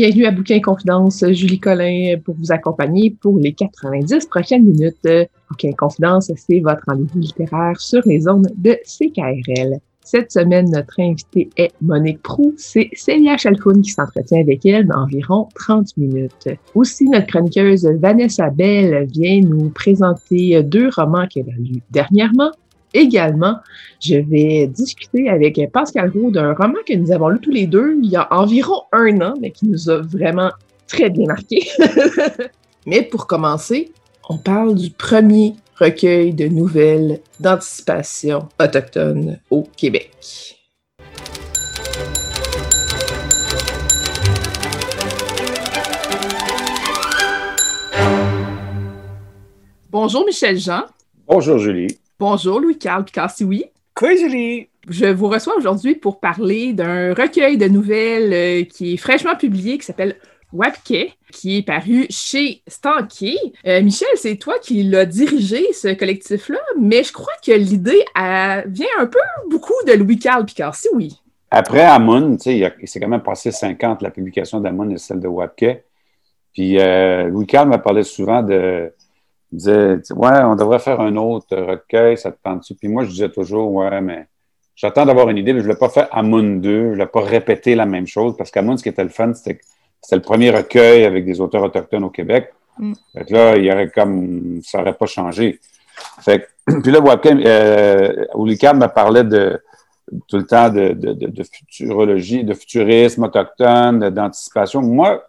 Bienvenue à Bouquin Confidence. Julie Collin pour vous accompagner pour les 90 prochaines minutes. Bouquin Confidence, c'est votre rendez-vous littéraire sur les zones de CKRL. Cette semaine, notre invitée est Monique Prou. C'est Célia Chalfoun qui s'entretient avec elle dans environ 30 minutes. Aussi, notre chroniqueuse Vanessa Bell vient nous présenter deux romans qu'elle a lus dernièrement. Également, je vais discuter avec Pascal Roux d'un roman que nous avons lu tous les deux il y a environ un an, mais qui nous a vraiment très bien marqué. mais pour commencer, on parle du premier recueil de nouvelles d'anticipation autochtone au Québec. Bonjour Michel Jean. Bonjour Julie. Bonjour Louis-Carl Picasso-Oui. Quoi, Julie? Je vous reçois aujourd'hui pour parler d'un recueil de nouvelles euh, qui est fraîchement publié, qui s'appelle Wapke, qui est paru chez Stanky. Euh, Michel, c'est toi qui l'as dirigé, ce collectif-là, mais je crois que l'idée vient un peu beaucoup de Louis-Carl Picasso, oui. Après Amun, il s'est quand même passé 50, la publication d'Amun et celle de Wapke. Puis euh, Louis-Carl m'a parlé souvent de il disait Ouais, on devrait faire un autre recueil, ça te tente-tu? Puis moi, je disais toujours Ouais, mais j'attends d'avoir une idée, mais je ne l'ai pas fait à Moon 2, je ne l'ai pas répété la même chose, parce qu'à Moon, ce qui était le fun, c'était c'était le premier recueil avec des auteurs autochtones au Québec. Mm. Fait que là, il y aurait comme ça n'aurait pas changé. Fait que, puis là, Wapken, euh, me parlait de tout le temps de, de, de, futurologie, de futurisme autochtone, d'anticipation. Moi,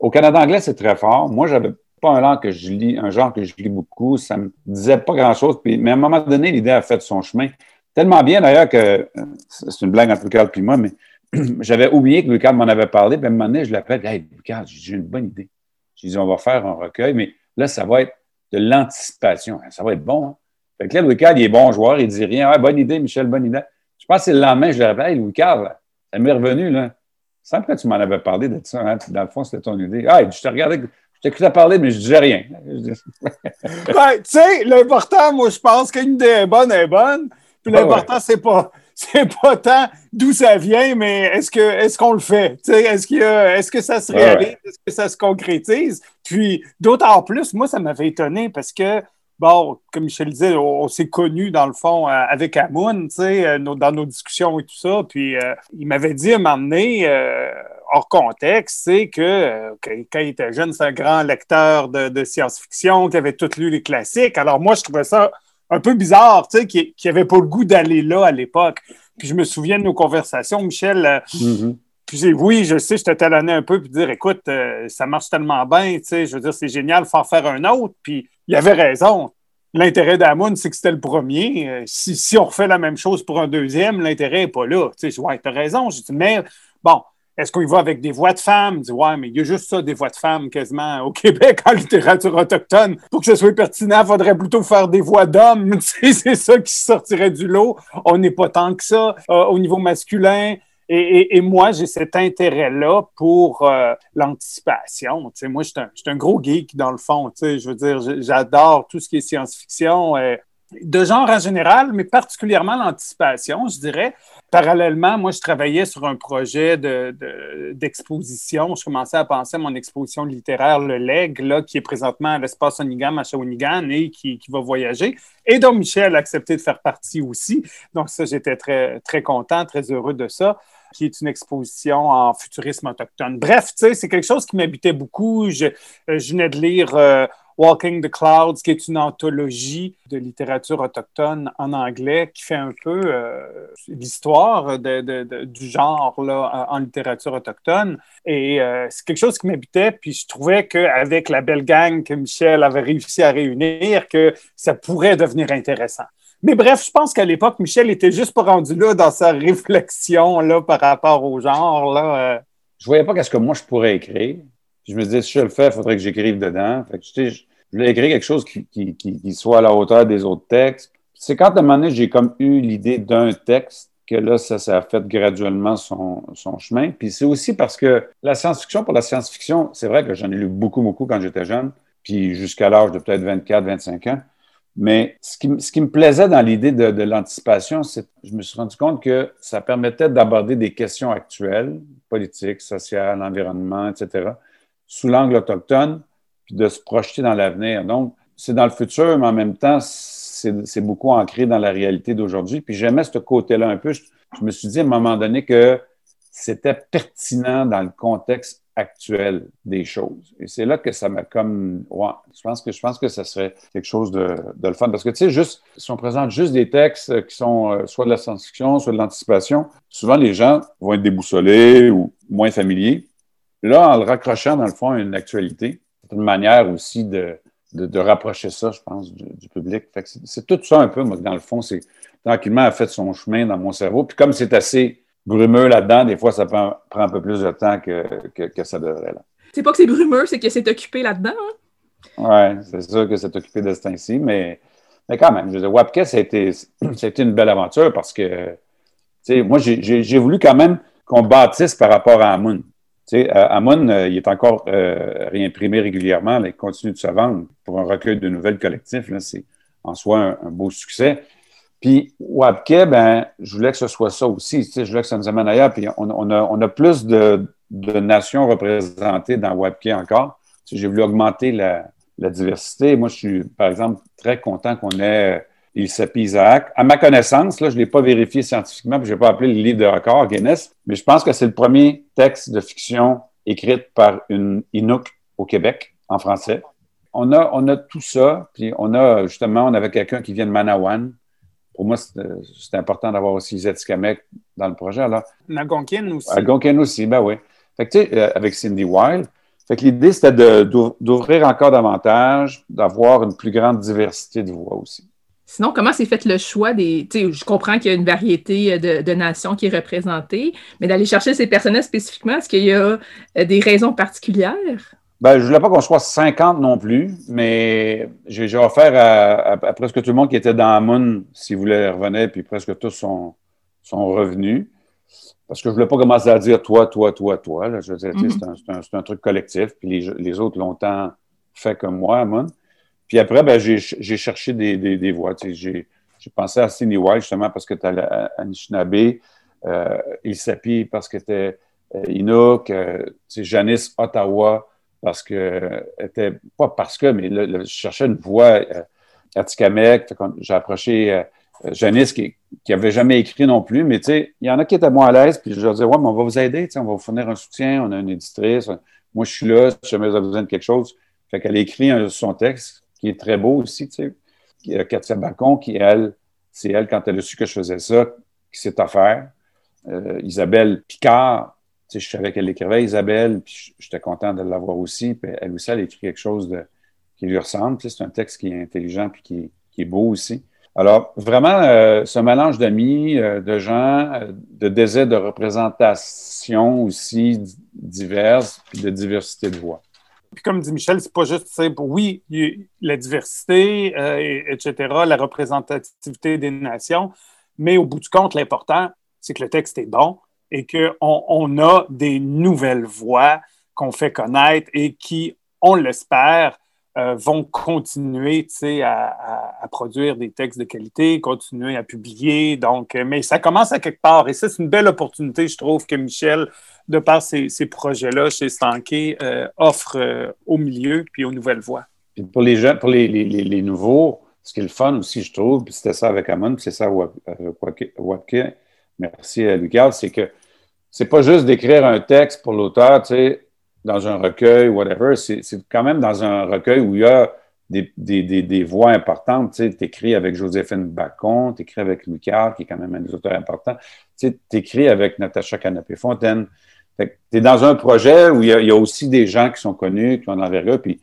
au Canada anglais, c'est très fort. Moi, j'avais pas un genre que je lis, un genre que je lis beaucoup. Ça me disait pas grand-chose. mais à un moment donné, l'idée a fait son chemin. Tellement bien d'ailleurs que c'est une blague entre Lucas et moi, mais j'avais oublié que Lucas m'en avait parlé. Puis à un moment donné, je l'appelle. Hey, Lucas, j'ai une bonne idée. J'ai dit, on va faire un recueil, mais là, ça va être de l'anticipation. Ça va être bon. Hein? Fait que là, Lucas, il est bon joueur, il dit rien. Bonne idée, Michel, bonne idée. Je pense que c'est le lendemain, je lui rappelle, hey, Lucas, ça m'est revenu, là. Ça que tu m'en avais parlé de ça. Hein? Dans le fond, c'était ton idée. Ah, je te regardais J'écoutais parler, mais je disais rien. ben, tu sais, l'important, moi, je pense qu'une idée est bonne est bonne. Puis l'important, c'est pas c'est pas tant d'où ça vient, mais est-ce que est-ce qu'on le fait? Est-ce qu'il est-ce que ça se réalise? Est-ce que ça se concrétise? Puis d'autant plus, moi, ça m'avait étonné parce que bon, comme je le disais, on, s'est connus dans le fond euh, avec Amoun, tu sais, euh, dans nos discussions et tout ça. Puis euh, il m'avait dit à un moment donné, hors contexte, c'est que, quand il était jeune, c'est un grand lecteur de, science-fiction, qui avait tout lu les classiques. Alors moi, je trouvais ça un peu bizarre, tu sais, qu'il n'avait pas le goût d'aller là à l'époque. Puis je me souviens de nos conversations, Michel. Euh, mm-hmm. Puis oui, je sais, je te talonnais un peu, puis dire, écoute, euh, ça marche tellement bien, tu sais, je veux dire, c'est génial, faut en faire un autre. Puis il avait raison. L'intérêt d'Amoun, c'est que c'était le premier. Euh, si, on refait la même chose pour un deuxième, l'intérêt n'est pas là. Tu sais, ouais, as raison. Je dis, mais bon, est-ce qu'on y va avec des voix de femmes? Dis, ouais, mais il y a juste ça, des voix de femmes quasiment au Québec en littérature autochtone. Pour que ce soit pertinent, il faudrait plutôt faire des voix d'hommes. c'est ça qui sortirait du lot. On n'est pas tant que ça euh, au niveau masculin. Et, moi, j'ai cet intérêt-là pour euh, l'anticipation. moi, je suis un, gros geek dans le fond. Je veux dire, j'adore tout ce qui est science-fiction. Euh, de genre en général, mais particulièrement l'anticipation, je dirais. Parallèlement, moi, je travaillais sur un projet d'exposition. je commençais à penser à mon exposition littéraire Le Leg, là, qui est présentement à l'espace Onigam à Shawinigan et qui, va voyager. Et donc, Michel a accepté de faire partie aussi. Donc, ça, j'étais très, très content, très heureux de ça. qui est une exposition en futurisme autochtone. Bref, tu sais, c'est quelque chose qui m'habitait beaucoup. Je, je venais de lire Walking the Clouds, qui est une anthologie de littérature autochtone en anglais qui fait un peu euh, l'histoire du genre là, en littérature autochtone. Et euh, c'est quelque chose qui m'habitait, puis je trouvais qu'avec la belle gang que Michel avait réussi à réunir, que ça pourrait devenir intéressant. Mais bref, je pense qu'à l'époque, Michel était juste pas rendu là dans sa réflexion là, par rapport au genre. Là, euh. Je voyais pas qu'est-ce que moi je pourrais écrire je me disais, si je le fais, il faudrait que j'écrive dedans. Fait que, je, je voulais écrire quelque chose qui, qui, qui, soit à la hauteur des autres textes. C'est quand à un moment donné, j'ai comme eu l'idée d'un texte que là, ça, ça a fait graduellement son, son chemin. Puis c'est aussi parce que la science-fiction, pour la science-fiction, c'est vrai que j'en ai lu beaucoup, beaucoup quand j'étais jeune, puis jusqu'à l'âge de peut-être 24, 25 ans. Mais ce qui, ce qui me plaisait dans l'idée de, de l'anticipation, c'est que je me suis rendu compte que ça permettait d'aborder des questions actuelles, politiques, sociales, environnement, etc., sous l'angle autochtone, puis de se projeter dans l'avenir. Donc, c'est dans le futur, mais en même temps, c'est beaucoup ancré dans la réalité d'aujourd'hui. Puis j'aimais ce côté-là un peu. Je, me suis dit à un moment donné que c'était pertinent dans le contexte actuel des choses. Et c'est là que ça m'a comme, ouais, je pense que je pense que ça serait quelque chose de, de le fun. Parce que, tu sais, juste, si on présente juste des textes qui sont euh, soit de la science-fiction, soit de l'anticipation, souvent les gens vont être déboussolés ou moins familiers. Là, en le raccrochant, dans le fond, à une actualité, c'est une manière aussi de, de, rapprocher ça, je pense, du, public. c'est tout ça un peu, moi, dans le fond, c'est tranquillement a fait son chemin dans mon cerveau. Puis comme c'est assez brumeux là-dedans, des fois, ça prend, un peu plus de temps que, que, ça devrait. Là. C'est pas que c'est brumeux, c'est que c'est occupé là-dedans. Hein? Oui, c'est sûr que c'est occupé de ce temps-ci, mais, mais quand même, je veux dire, Wapke, ça a, été, ça a été une belle aventure parce que, tu sais, moi, j'ai voulu quand même qu'on bâtisse par rapport à Amun. Sais, Amon, euh, il est encore euh, réimprimé régulièrement, il continue de se vendre pour un recueil de nouvelles collectifs. C'est en soi un, beau succès. Puis Wabke, ben, je voulais que ce soit ça aussi. Je voulais que ça nous amène ailleurs. Puis on, a, plus de, nations représentées dans Wabke encore. J'ai voulu augmenter la, diversité. Moi, je suis, par exemple, très content qu'on ait il s'appelle Isaac. À ma connaissance, là, je ne l'ai pas vérifié scientifiquement, puis je n'ai pas appelé le livre de record Guinness, mais je pense que c'est le premier texte de fiction écrit par une Inuk au Québec, en français. On a, on a tout ça, puis on a justement, on avait quelqu'un qui vient de Manawan. Pour moi, c'est important d'avoir aussi Zetikamek dans le projet. Alors, Algonquin aussi. Algonquin aussi, ben oui. Fait que, tu sais, euh, avec Cindy Wilde. Fait que l'idée, c'était d'ouvrir encore davantage, d'avoir une plus grande diversité de voix aussi. Sinon, comment s'est fait le choix des. Je comprends qu'il y a une variété euh, de, nations qui est représentée, mais d'aller chercher ces personnages spécifiquement, est-ce qu'il y a euh, des raisons particulières? Ben, je ne voulais pas qu'on soit 50 non plus, mais j'ai offert à, presque tout le monde qui était dans Moon, s'ils voulaient revenir, puis presque tous sont, sont revenus. Parce que je ne voulais pas commencer à dire toi, toi, toi, toi. Je veux dire, mm-hmm. c'est un, truc collectif, puis les, les autres longtemps fait comme moi à Moon. Puis après, ben, j'ai cherché des, des, voix. J'ai pensé à Cindy White, justement, parce que tu as Anishinaabe, euh, Ilsapi, parce que tu euh, Inuk, euh, Janice Ottawa, parce que, était, pas parce que, mais je cherchais une voix euh, Atikamek. J'ai approché euh, Janice, qui n'avait jamais écrit non plus, mais il y en a qui étaient moins à l'aise, puis je leur disais, ouais, mais on va vous aider, on va vous fournir un soutien, on a une éditrice, moi je suis là, si jamais vous avez besoin de quelque chose. Fait qu'elle a écrit son texte, qui est très beau aussi, tu sais. Katia Bacon, qui, elle, c'est elle, quand elle a su que je faisais ça, qui s'est offert. Euh, Isabelle Picard, tu sais, je savais qu'elle écrivait Isabelle, puis j'étais content de l'avoir aussi. Puis elle aussi, elle écrit quelque chose de, qui lui ressemble. Tu sais, c'est un texte qui est intelligent puis qui, qui est beau aussi. Alors, vraiment, euh, ce mélange d'amis, euh, de gens, de désirs de représentation aussi diverses, puis de diversité de voix. Puis comme dit Michel, c'est pas juste, oui, la diversité, euh, etc., la représentativité des nations, mais au bout du compte, l'important, c'est que le texte est bon et qu'on on a des nouvelles voix qu'on fait connaître et qui, on l'espère, euh, vont continuer à, produire des textes de qualité, continuer à publier. Donc, euh, mais ça commence à quelque part. Et ça, c'est une belle opportunité, je trouve, que Michel, de par ces, projets-là chez Stanké, euh, offre au milieu puis aux nouvelles voix. Puis pour les jeunes, pour les, nouveaux, ce qui est le fun aussi, je trouve, c'était ça avec Amon, c'est ça avec Wapke, merci à Lucas, c'est que c'est pas juste d'écrire un texte pour l'auteur, tu sais, dans un recueil, whatever. C'est quand même dans un recueil où il y a des, des, des, des voix importantes. Tu sais, écris avec Joséphine Bacon, tu écris avec Louis Carr, qui est quand même un des auteurs importants. Tu sais, écris avec Natacha Canapé-Fontaine. Tu es dans un projet où il y, a, aussi des gens qui sont connus, qui ont l'envergure, puis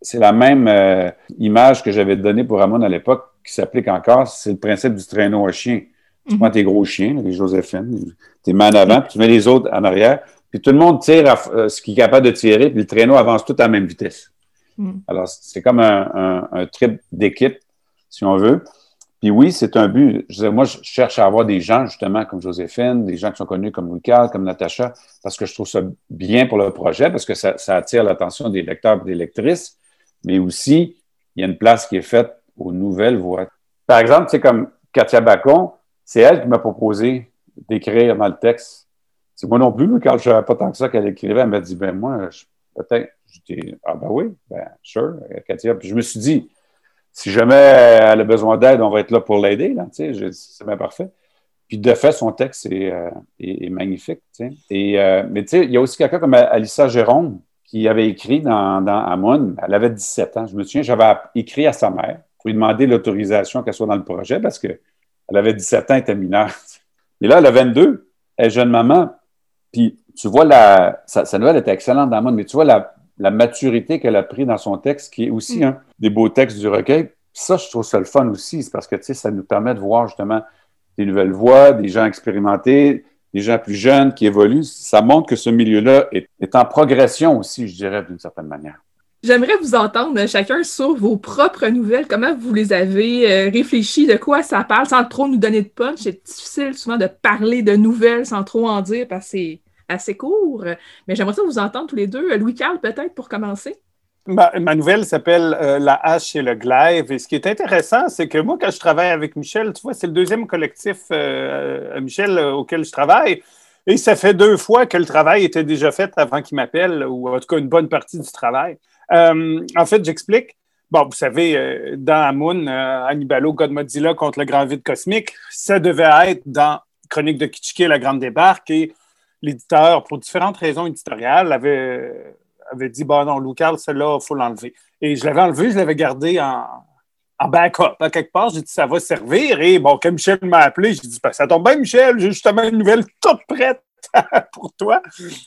c'est la même euh, image que j'avais donnée pour Ramon à l'époque qui s'applique encore, c'est le principe du traîneau à chien. Tu prends tes gros chiens, les Joséphine, tu mets en avant, puis tu mets les autres en arrière, puis tout le monde tire à, euh, ce qu'il est capable de tirer, puis le traîneau avance tout à la même vitesse. Mm. Alors, c'est comme un, trip d'équipe, si on veut. Puis oui, c'est un but. moi, je cherche à avoir des gens, justement, comme Joséphine, des gens qui sont connus comme Lucas, comme Natacha, parce que je trouve ça bien pour le projet, parce que ça, attire l'attention des lecteurs et des lectrices, mais aussi, il y a une place qui est faite aux nouvelles voix. Par exemple, c'est comme Katia Bacon, c'est elle qui m'a proposé d'écrire dans le texte. Moi non plus, quand je savais pas tant que ça qu'elle écrivait, elle m'a dit, ben moi, peut-être, j'étais, ah ben oui, ben sure, Katia. Puis je me suis dit, si jamais elle a besoin d'aide, on va être là pour l'aider, là, tu sais, c'est bien parfait. Puis de fait, son texte est, euh, magnifique, tu sais. Et, euh, mais tu sais, il y a aussi quelqu'un comme Alissa Jérôme qui avait écrit dans, dans elle avait 17 ans. Je me souviens, j'avais écrit à sa mère pour lui demander l'autorisation qu'elle soit dans le projet parce qu'elle avait 17 ans, elle était mineure. Mais là, elle a 22, elle est jeune maman. Puis tu vois, la, sa, nouvelle était excellente dans Amon, mais tu vois la, maturité qu'elle a pris dans son texte, qui est aussi mm. un des beaux textes du recueil. Ça, je trouve ça le fun aussi, c'est parce que tu sais, ça nous permet de voir justement des nouvelles voix, des gens expérimentés, des gens plus jeunes qui évoluent. Ça montre que ce milieu-là est, est en progression aussi, je dirais, d'une certaine manière. J'aimerais vous entendre euh, chacun sur vos propres nouvelles. Comment vous les avez euh, réfléchies, de quoi ça parle, sans trop nous donner de punch. C'est difficile souvent de parler de nouvelles sans trop en dire parce que c'est assez court. Mais j'aimerais ça vous entendre tous les deux. Louis-Carl, peut-être, pour commencer. Ma, nouvelle s'appelle euh, La hache et le glaive. Et ce qui est intéressant, c'est que moi, quand je travaille avec Michel, tu vois, c'est le deuxième collectif, Michel, auquel je travaille. Et ça fait deux fois que le travail était déjà fait avant qu'il m'appelle, ou en tout cas une bonne partie du travail. Euh, en fait, j'explique. Bon, vous savez, euh, dans Amun, euh, Annibalo Godmodilla contre le grand vide cosmique, ça devait être dans Chronique de Kitschke, La Grande Débarque, et l'éditeur, pour différentes raisons éditoriales, avait, avait dit Bon, non, Lou Carl, celle-là, il faut l'enlever. Et je l'avais enlevé, je l'avais gardé en, en backup. À quelque part, j'ai dit Ça va servir. Et bon, quand Michel m'a appelé, j'ai dit ben, Ça tombe bien, Michel, j'ai justement une nouvelle toute prête pour toi.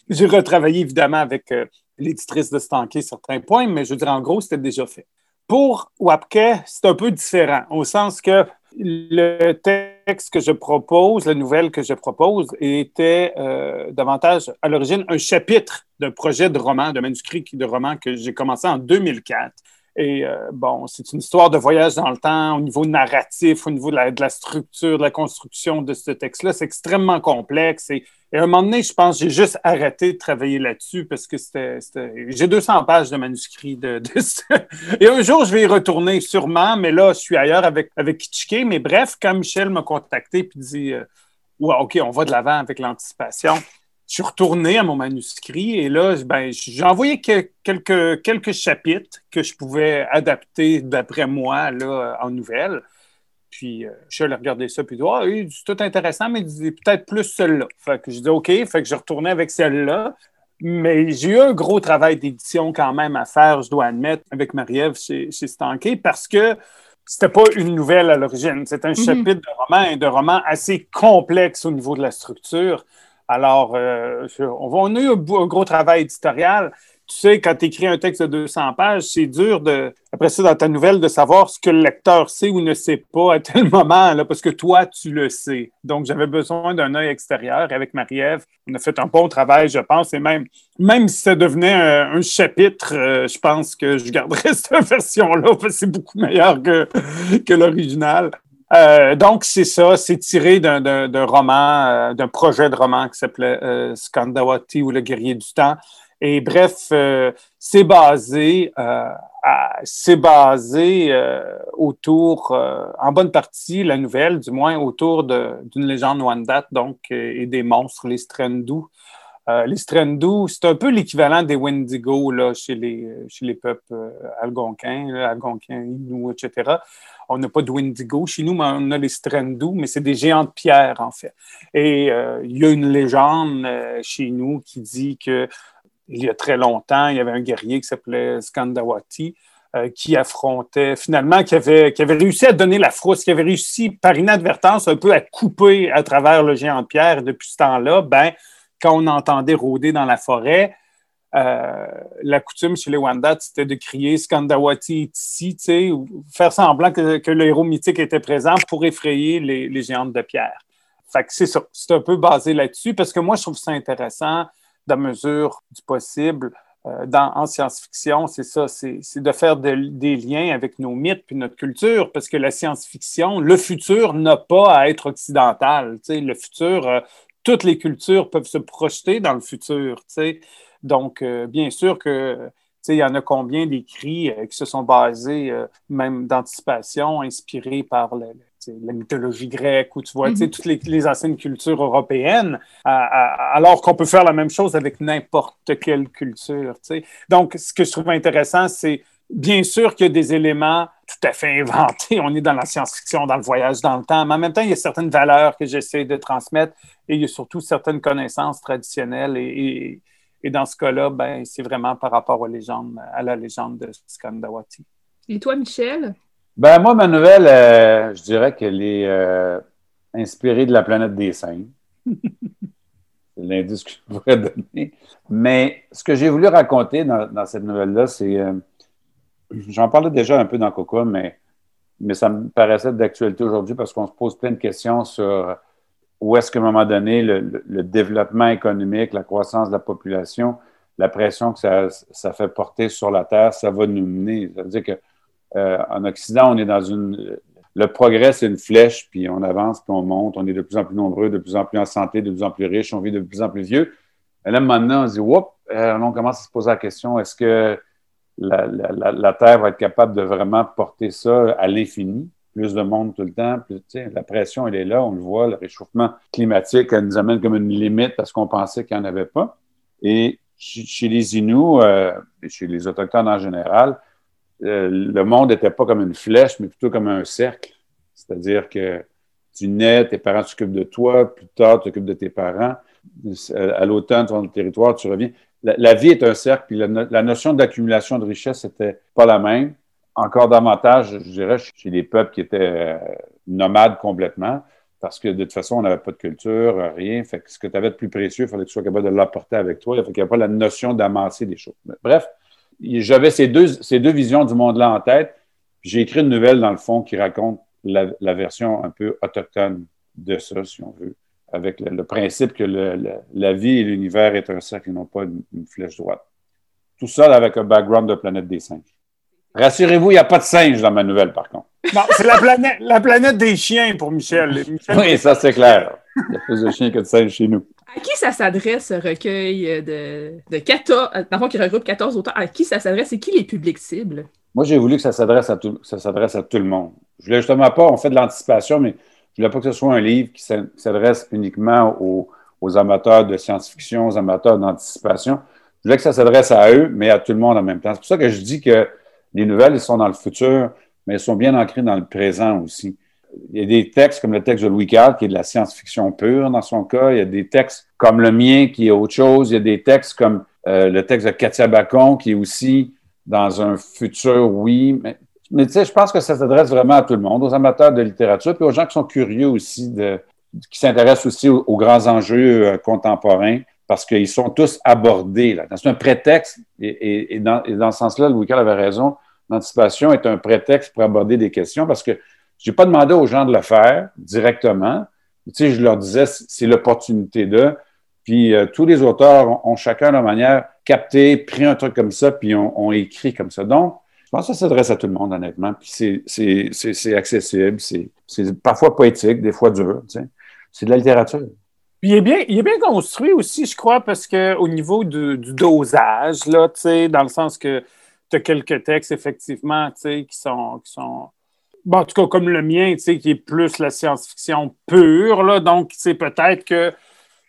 J'ai retravaillé évidemment avec l'éditrice de stanker certains points, mais je veux dire, en gros, c'était déjà fait. Pour Wapke, c'est un peu différent, au sens que le texte que je propose, la nouvelle que je propose, était euh, davantage à l'origine un chapitre d'un projet de roman, de manuscrit de roman que j'ai commencé en 2004 et euh, bon, c'est une histoire de voyage dans le temps au niveau narratif, au niveau de la, structure, de la construction de ce texte-là. C'est extrêmement complexe. Et, à un moment donné, je pense j'ai juste arrêté de travailler là-dessus parce que c'était. J'ai 200 pages de manuscrit. De, et un jour, je vais y retourner sûrement, mais là, je suis ailleurs avec, avec Kitschke. Mais bref, quand Michel m'a contacté et dit euh, ouais, OK, on va de l'avant avec l'anticipation je suis retourné à mon manuscrit et là, ben, j'ai envoyé quelques, quelques chapitres que je pouvais adapter d'après moi là, en nouvelles. Puis, euh, je suis allé regarder ça, puis ah, oui, c'est tout intéressant, mais peut-être plus celle-là. Fait que je dis OK, fait que je retournais avec celle-là. Mais j'ai eu un gros travail d'édition quand même à faire, je dois admettre, avec Marie-Ève chez, chez Stanké, parce que c'était pas une nouvelle à l'origine. C'est un mm-hmm. chapitre de roman, et de roman assez complexe au niveau de la structure. Alors, euh, on, a eu un, gros travail éditorial. Tu sais, quand tu écris un texte de 200 pages, c'est dur de, après ça, dans ta nouvelle, de savoir ce que le lecteur sait ou ne sait pas à tel moment, là, parce que toi, tu le sais. Donc, j'avais besoin d'un œil extérieur. Avec Marie-Ève, on a fait un bon travail, je pense. Et même, même si ça devenait un, chapitre, euh, je pense que je garderais cette version-là, parce que c'est beaucoup meilleur que, que l'original. Euh, donc, c'est ça, c'est tiré d'un roman, euh, d'un projet de roman qui s'appelait euh, Skandawati ou Le guerrier du temps. Et bref, c'est basé, c'est basé autour, en bonne partie, la nouvelle, du moins autour d'une légende Wendat, donc, et des monstres, les Strendu. Euh, les Strendu, c'est un peu l'équivalent des Wendigo là, chez, les, chez les peuples euh, algonquins, algonquins, Inuits, etc. On n'a pas de Wendigo chez nous, mais on a les Strendu, mais c'est des géants de pierre, en fait. Et euh, il y a une légende chez nous qui dit que il y a très longtemps, il y avait un guerrier qui s'appelait Skandawati, euh, qui affrontait, finalement, qui avait, qui avait réussi à donner la frousse, qui avait réussi par inadvertance un peu à couper à travers le géant de pierre. Depuis ce temps-là, ben, quand on entendait rôder dans la forêt, euh, la coutume chez les Wandats, c'était de crier Skandawati est ici, faire semblant que, le héros mythique était présent pour effrayer les, géantes de pierre. Fait c'est ça. C'est un peu basé là-dessus parce que moi, je trouve ça intéressant, de mesure du possible, euh, dans, en science-fiction, c'est ça, c'est de faire des liens avec nos mythes puis notre culture, parce que la science-fiction, le futur n'a pas à être occidental. Le futur, euh, toutes les cultures peuvent se projeter dans le futur. Donc, euh, bien sûr que il y en a combien d'écrits qui se sont basés, même d'anticipation, inspirés par le, la mythologie grecque ou tu vois, mhm. toutes les, anciennes cultures européennes, alors qu'on peut faire la même chose avec n'importe quelle culture. Donc, ce que je trouve intéressant, c'est bien sûr qu'il y a des éléments tout à fait inventés. On est dans la science-fiction, dans le voyage dans le temps, mais en même temps, il y a certaines valeurs que j'essaie de transmettre et il y a surtout certaines connaissances traditionnelles. Et, dans ce cas-là, ben, c'est vraiment par rapport aux légendes, à la légende de Skandawati. Et toi, Michel? Ben, moi, ma nouvelle, euh, je dirais qu'elle est euh, inspirée de la planète des singes. c'est l'indice que je pourrais donner. Mais ce que j'ai voulu raconter dans, cette nouvelle-là, c'est. Euh, j'en parlais déjà un peu dans Coco, mais, mais ça me paraissait d'actualité aujourd'hui parce qu'on se pose plein de questions sur où est-ce qu'à un moment donné, le, développement économique, la croissance de la population, la pression que ça, fait porter sur la Terre, ça va nous mener. Ça veut dire que euh, en Occident, on est dans une. Le progrès, c'est une flèche, puis on avance, puis on monte. On est de plus en plus nombreux, de plus en plus en santé, de plus en plus riches, on vit de plus en plus vieux. Et là, maintenant, on se dit, Whoop! Euh, on commence à se poser la question est-ce que la, Terre va être capable de vraiment porter ça à l'infini? Plus de monde tout le temps, plus, la pression, elle est là, on le voit, le réchauffement climatique, elle nous amène comme une limite parce qu'on pensait qu'il n'y en avait pas. Et chez les Inuits, euh, chez les Autochtones en général, euh, le monde n'était pas comme une flèche, mais plutôt comme un cercle. C'est-à-dire que tu nais, tes parents s'occupent de toi, plus tard, tu t'occupes de tes parents. À l'automne, tu vas dans le territoire, tu reviens. La, vie est un cercle, puis la, notion d'accumulation de richesse n'était pas la même. Encore davantage, je dirais, chez les peuples qui étaient euh, nomades complètement, parce que de toute façon, on n'avait pas de culture, rien. Fait que ce que tu avais de plus précieux, il fallait que tu sois capable de l'apporter avec toi. Il n'y avait pas la notion d'amasser des choses. bref, j'avais ces deux, ces deux visions du monde-là en tête. J'ai écrit une nouvelle, dans le fond, qui raconte la, version un peu autochtone de ça, si on veut, avec le, principe que la vie et l'univers est un cercle et non pas une, flèche droite. Tout ça avec un background de planète des singes. Rassurez-vous, il n'y a pas de singes dans ma nouvelle, par contre. Non, c'est la planète, la planète des chiens pour Michel. oui, ça, c'est clair. Il y a plus de chiens que de singes chez nous. À qui ça s'adresse, ce recueil de, de 14, dans qui regroupe 14 auteurs? À qui ça s'adresse? Et qui les publics cibles? Moi, j'ai voulu que ça s'adresse à, tout, ça s'adresse à tout le monde. Je voulais justement pas, on fait de l'anticipation, mais je voulais pas que ce soit un livre qui s'adresse uniquement aux, amateurs de science-fiction, aux amateurs d'anticipation. Je voulais que ça s'adresse à eux, mais à tout le monde en même temps. C'est pour ça que je dis que les nouvelles, elles sont dans le futur, mais elles sont bien ancrées dans le présent aussi il y a des textes comme le texte de Louis Carl, qui est de la science-fiction pure dans son cas. Il y a des textes comme le mien, qui est autre chose. Il y a des textes comme euh, le texte de Katia Bacon, qui est aussi dans un futur, oui. Mais, tu sais, je pense que ça s'adresse vraiment à tout le monde, aux amateurs de littérature, puis aux gens qui sont curieux aussi, qui s'intéressent aussi aux, grands enjeux euh, contemporains, parce qu'ils sont tous abordés. C'est un prétexte, et, dans, dans, ce sens-là, Louis Carl avait raison, l'anticipation est un prétexte pour aborder des questions, parce que je n'ai pas demandé aux gens de le faire directement. Tu sais, je leur disais, c'est l'opportunité de. Puis euh, tous les auteurs ont, chacun leur manière capté, pris un truc comme ça, puis ont, écrit comme ça. Donc, je pense que ça s'adresse à tout le monde, honnêtement. Puis c'est accessible, c'est parfois poétique, des fois dur. Tu sais. C'est de la littérature. Puis il est bien, il est bien construit aussi, je crois, parce qu'au niveau du, du, dosage, là, tu sais, dans le sens que tu as quelques textes, effectivement, qui sont, qui sont bon, en tout cas, comme le mien, qui est plus la science-fiction pure, là, donc, c'est peut-être que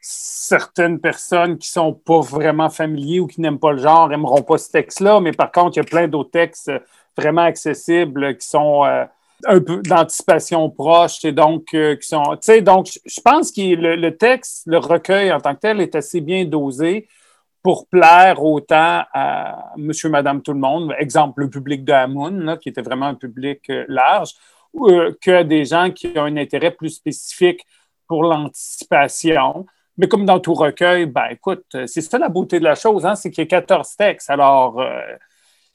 certaines personnes qui sont pas vraiment familiers ou qui n'aiment pas le genre n'aimeront pas ce texte-là, mais par contre, il y a plein d'autres textes vraiment accessibles qui sont euh, un peu d'anticipation proche et donc euh, qui sont. Tu sais, donc je pense que le, texte, le recueil en tant que tel est assez bien dosé pour plaire autant à monsieur, madame, tout le monde. Exemple, le public de Hamoun, qui était vraiment un public euh, large, que des gens qui ont un intérêt plus spécifique pour l'anticipation. Mais comme dans tout recueil, ben écoute, c'est ça la beauté de la chose, hein, c'est qu'il y a 14 textes. Alors, euh,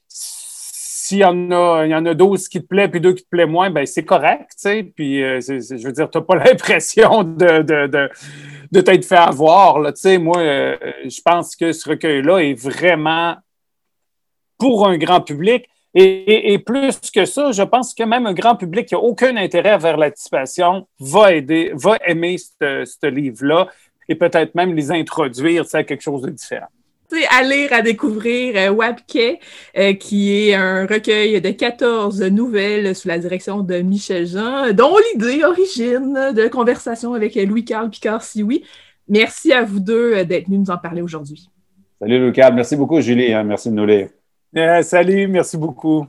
s'il y en a, il y en a 12 qui te plaisent puis deux qui te plaisent moins, ben c'est correct, tu sais. Puis, euh, je veux dire, tu n'as pas l'impression de, de t'être fait avoir, là. Moi, euh, je pense que ce recueil-là est vraiment pour un grand public. Et, plus que ça, je pense que même un grand public qui n'a aucun intérêt vers l'anticipation va aider, va aimer ce livre-là et peut-être même les introduire à quelque chose de différent. À lire, à découvrir euh, Wabke, euh, qui est un recueil de 14 nouvelles sous la direction de Michel Jean, dont l'idée origine de conversation avec Louis-Carl Picard-Sioui. Merci à vous deux euh, d'être venus nous en parler aujourd'hui. Salut Louis-Carl, merci beaucoup Julie, hein. merci de nous lire. salut, merci beaucoup.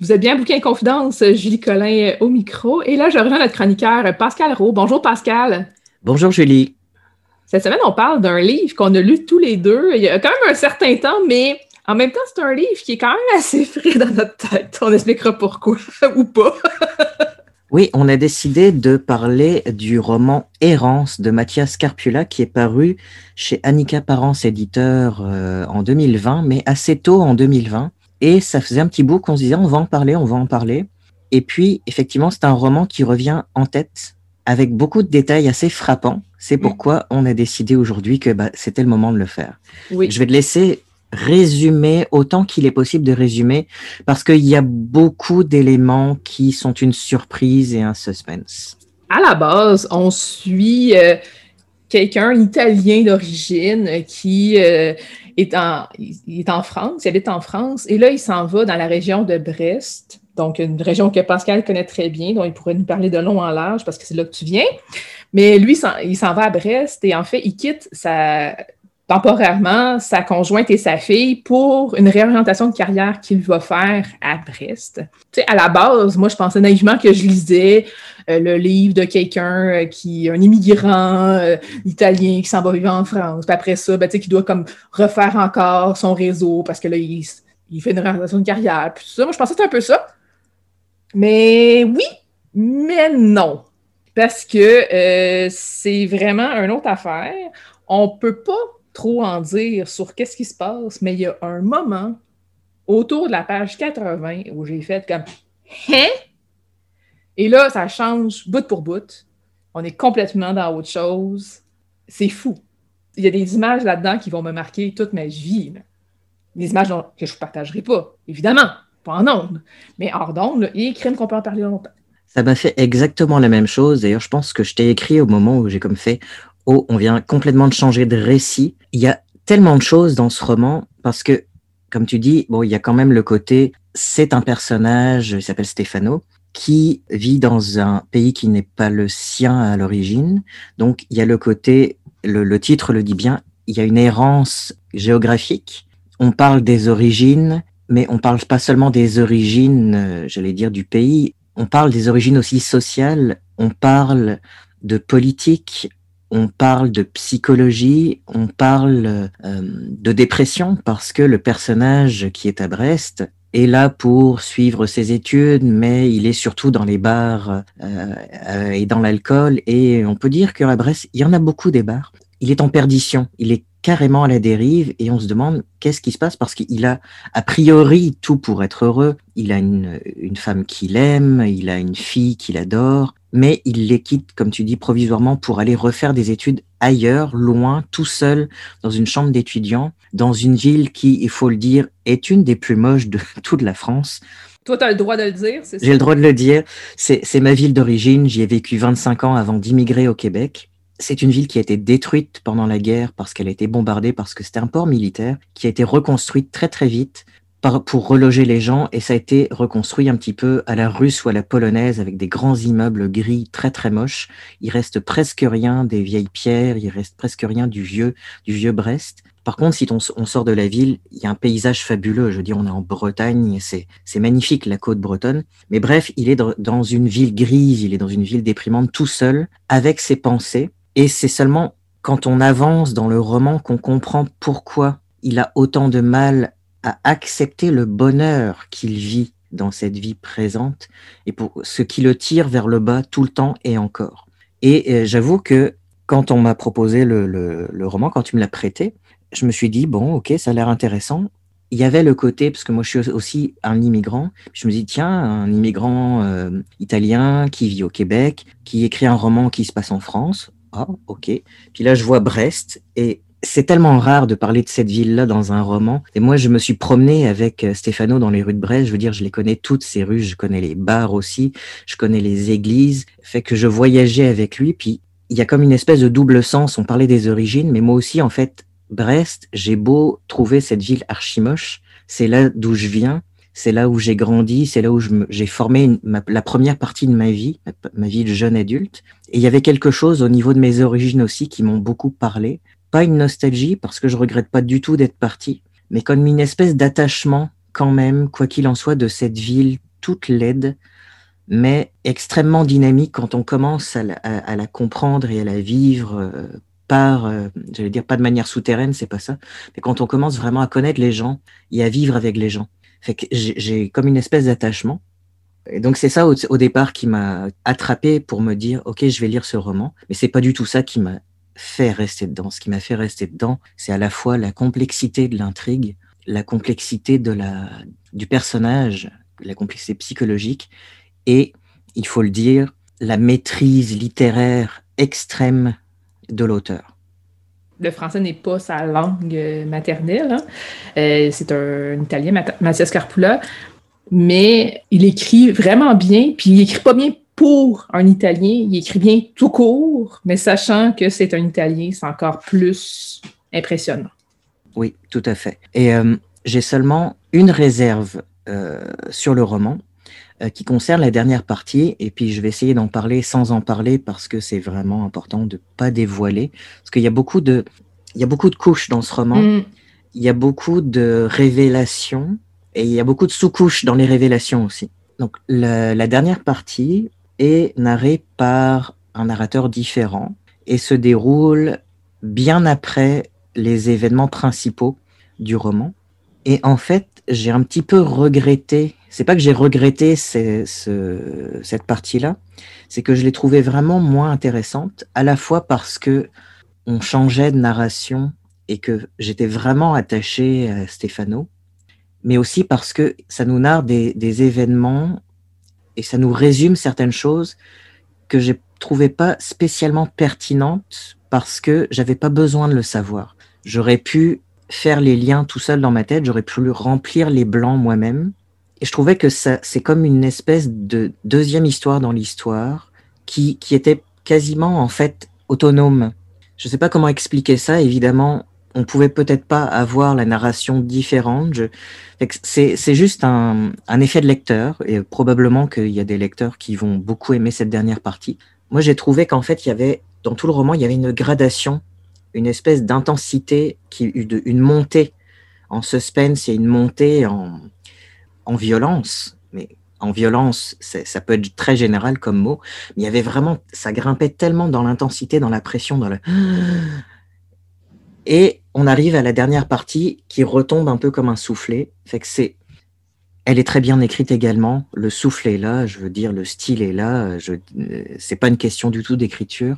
Vous êtes bien Bouquin Confidence, Julie Collin au micro. Et là, je rejoins notre chroniqueur Pascal Rowe. Bonjour Pascal. Bonjour Julie. Cette semaine, on parle d'un livre qu'on a lu tous les deux il y a quand même un certain temps, mais en même temps, c'est un livre qui est quand même assez frais dans notre tête. On expliquera pourquoi ou pas. oui, on a décidé de parler du roman Errance de Mathias Carpula qui est paru chez Annika Parence éditeur euh, en 2020, mais assez tôt en 2020. Et ça faisait un petit bout qu'on se disait, on va en parler, on va en parler. Et puis, effectivement, c'est un roman qui revient en tête avec beaucoup de détails assez frappants. C'est mm. pourquoi on a décidé aujourd'hui que bah, c'était le moment de le faire. Oui. Je vais te laisser résumer autant qu'il est possible de résumer parce qu'il y a beaucoup d'éléments qui sont une surprise et un suspense. À la base, on suit euh, quelqu'un italien d'origine qui euh, est en, il est en France, il habite en France, et là, il s'en va dans la région de Brest, donc une région que Pascal connaît très bien, dont il pourrait nous parler de long en large parce que c'est là que tu viens. Mais lui, il s'en va à Brest et en fait, il quitte sa, temporairement sa conjointe et sa fille pour une réorientation de carrière qu'il va faire à Brest. Tu à la base, moi, je pensais naïvement que je lisais euh, le livre de quelqu'un euh, qui, un immigrant euh, italien qui s'en va vivre en France. Puis après ça, ben, tu sais, qui doit comme refaire encore son réseau parce que là, il, fait une réorientation de carrière. Puis tout ça. Moi, je pensais que c'était un peu ça. Mais oui, mais non. Parce que c'est vraiment une autre affaire. On peut pas trop en dire sur qu'est-ce qui se passe, mais il y a un moment autour de la page 80 où j'ai fait comme Hein? Et là, ça change bout pour bout. On est complètement dans autre chose. C'est fou. Il y a des images là-dedans qui vont me marquer toute ma vie. Des images que je ne partagerai pas, évidemment, pas en ondes, mais hors d'ondes, et crime qu'on peut en parler longtemps. Ça m'a fait exactement la même chose. D'ailleurs, je pense que je t'ai écrit au moment où j'ai comme fait Oh, on vient complètement de changer de récit. Il y a tellement de choses dans ce roman parce que, comme tu dis, bon, il y a quand même le côté, c'est un personnage, il s'appelle Stefano, qui vit dans un pays qui n'est pas le sien à l'origine. Donc, il y a le côté, le, titre le dit bien, il y a une errance géographique. On parle des origines, mais on parle pas seulement des origines, euh, j'allais dire, du pays. On parle des origines aussi sociales. On parle de politique, on parle de psychologie, on parle euh, de dépression parce que le personnage qui est à Brest est là pour suivre ses études, mais il est surtout dans les bars euh, et dans l'alcool. Et on peut dire qu'à Brest, il y en a beaucoup des bars. Il est en perdition, il est carrément à la dérive et on se demande qu'est-ce qui se passe parce qu'il a a priori tout pour être heureux. Il a une, une femme qu'il aime, il a une fille qu'il adore, mais il les quitte, comme tu dis, provisoirement pour aller refaire des études ailleurs, loin, tout seul, dans une chambre d'étudiant, dans une ville qui, il faut le dire, est une des plus moches de toute la France. Toi, tu as le droit de le dire, c'est ça? J'ai le droit de le dire. C'est ma ville d'origine. J'y ai vécu 25 ans avant d'immigrer au Québec. C'est une ville qui a été détruite pendant la guerre parce qu'elle a été bombardée, parce que c'était un port militaire, qui a été reconstruite très très vite pour reloger les gens et ça a été reconstruit un petit peu à la russe ou à la polonaise avec des grands immeubles gris très très moches. Il reste presque rien des vieilles pierres, il reste presque rien du vieux du vieux Brest. Par contre, si on, sort de la ville, il y a un paysage fabuleux. Je veux dire, on est en Bretagne, c'est magnifique la côte bretonne. Mais bref, il est dans une ville grise, il est dans une ville déprimante tout seul, avec ses pensées. Et c'est seulement quand on avance dans le roman qu'on comprend pourquoi il a autant de mal à accepter le bonheur qu'il vit dans cette vie présente et pour ce qui le tire vers le bas tout le temps et encore. Et euh, j'avoue que quand on m'a proposé le, le, roman, quand tu me l'as prêté, je me suis dit, bon, ok, ça a l'air intéressant. Il y avait le côté, parce que moi je suis aussi un immigrant, je me dis, tiens, un immigrant euh, italien qui vit au Québec, qui écrit un roman qui se passe en France. Ah, ok. Puis là, je vois Brest, et c'est tellement rare de parler de cette ville-là dans un roman. Et moi, je me suis promené avec euh, Stéphano dans les rues de Brest. Je veux dire, je les connais toutes ces rues. Je connais les bars aussi. Je connais les églises. Fait que je voyageais avec lui. Puis il y a comme une espèce de double sens. On parlait des origines, mais moi aussi, en fait, Brest, j'ai beau trouver cette ville archimoche. C'est là d'où je viens. C'est là où j'ai grandi. C'est là où j'ai formé la première partie de ma vie, ma vie de jeune adulte. Et il y avait quelque chose au niveau de mes origines aussi qui m'ont beaucoup parlé pas une nostalgie parce que je regrette pas du tout d'être parti, mais comme une espèce d'attachement quand même, quoi qu'il en soit, de cette ville toute laide, mais extrêmement dynamique quand on commence à la, comprendre et à la vivre euh, par, euh, j'allais dire pas de manière souterraine, c'est pas ça, mais quand on commence vraiment à connaître les gens et à vivre avec les gens. Que j'ai comme une espèce d'attachement. Et donc c'est ça au, au, départ qui m'a attrapé pour me dire ok je vais lire ce roman, mais c'est pas du tout ça qui m'a fait rester dedans. Ce qui m'a fait rester dedans, c'est à la fois la complexité de l'intrigue, la complexité de la, du personnage, la complexité psychologique, et, il faut le dire, la maîtrise littéraire extrême de l'auteur. Le français n'est pas sa langue maternelle. Hein. Euh, c'est un, Italien, Mathias Carpula, mais il écrit vraiment bien, puis il écrit pas bien pour un Italien, il écrit bien tout court, mais sachant que c'est un Italien, c'est encore plus impressionnant. Oui, tout à fait. Et euh, j'ai seulement une réserve euh, sur le roman euh, qui concerne la dernière partie, et puis je vais essayer d'en parler sans en parler parce que c'est vraiment important de ne pas dévoiler, parce qu'il y a beaucoup de, il y a beaucoup de couches dans ce roman, mm. il y a beaucoup de révélations, et il y a beaucoup de sous-couches dans les révélations aussi. Donc la dernière partie, est narré par un narrateur différent et se déroule bien après les événements principaux du roman. Et en fait, j'ai un petit peu regretté, c'est pas que j'ai regretté ce, cette partie-là, c'est que je l'ai trouvée vraiment moins intéressante, à la fois parce que on changeait de narration et que j'étais vraiment attaché à Stefano, mais aussi parce que ça nous narre des, des événements et ça nous résume certaines choses que j'ai trouvais pas spécialement pertinentes parce que j'avais pas besoin de le savoir. J'aurais pu faire les liens tout seul dans ma tête, j'aurais pu remplir les blancs moi-même. Et je trouvais que ça, c'est comme une espèce de deuxième histoire dans l'histoire qui, qui était quasiment en fait autonome. Je sais pas comment expliquer ça. Évidemment, on pouvait peut-être pas avoir la narration différente. C'est juste un, effet de lecteur et probablement qu'il y a des lecteurs qui vont beaucoup aimer cette dernière partie. Moi, j'ai trouvé qu'en fait, il y avait dans tout le roman, il y avait une gradation, une espèce d'intensité, une montée en suspense et une montée en, en violence. Mais en violence, ça peut être très général comme mot, mais il y avait vraiment, ça grimpait tellement dans l'intensité, dans la pression, dans le et on arrive à la dernière partie qui retombe un peu comme un soufflet. C'est, elle est très bien écrite également. Le soufflet est là, je veux dire, le style est là. Je, c'est pas une question du tout d'écriture,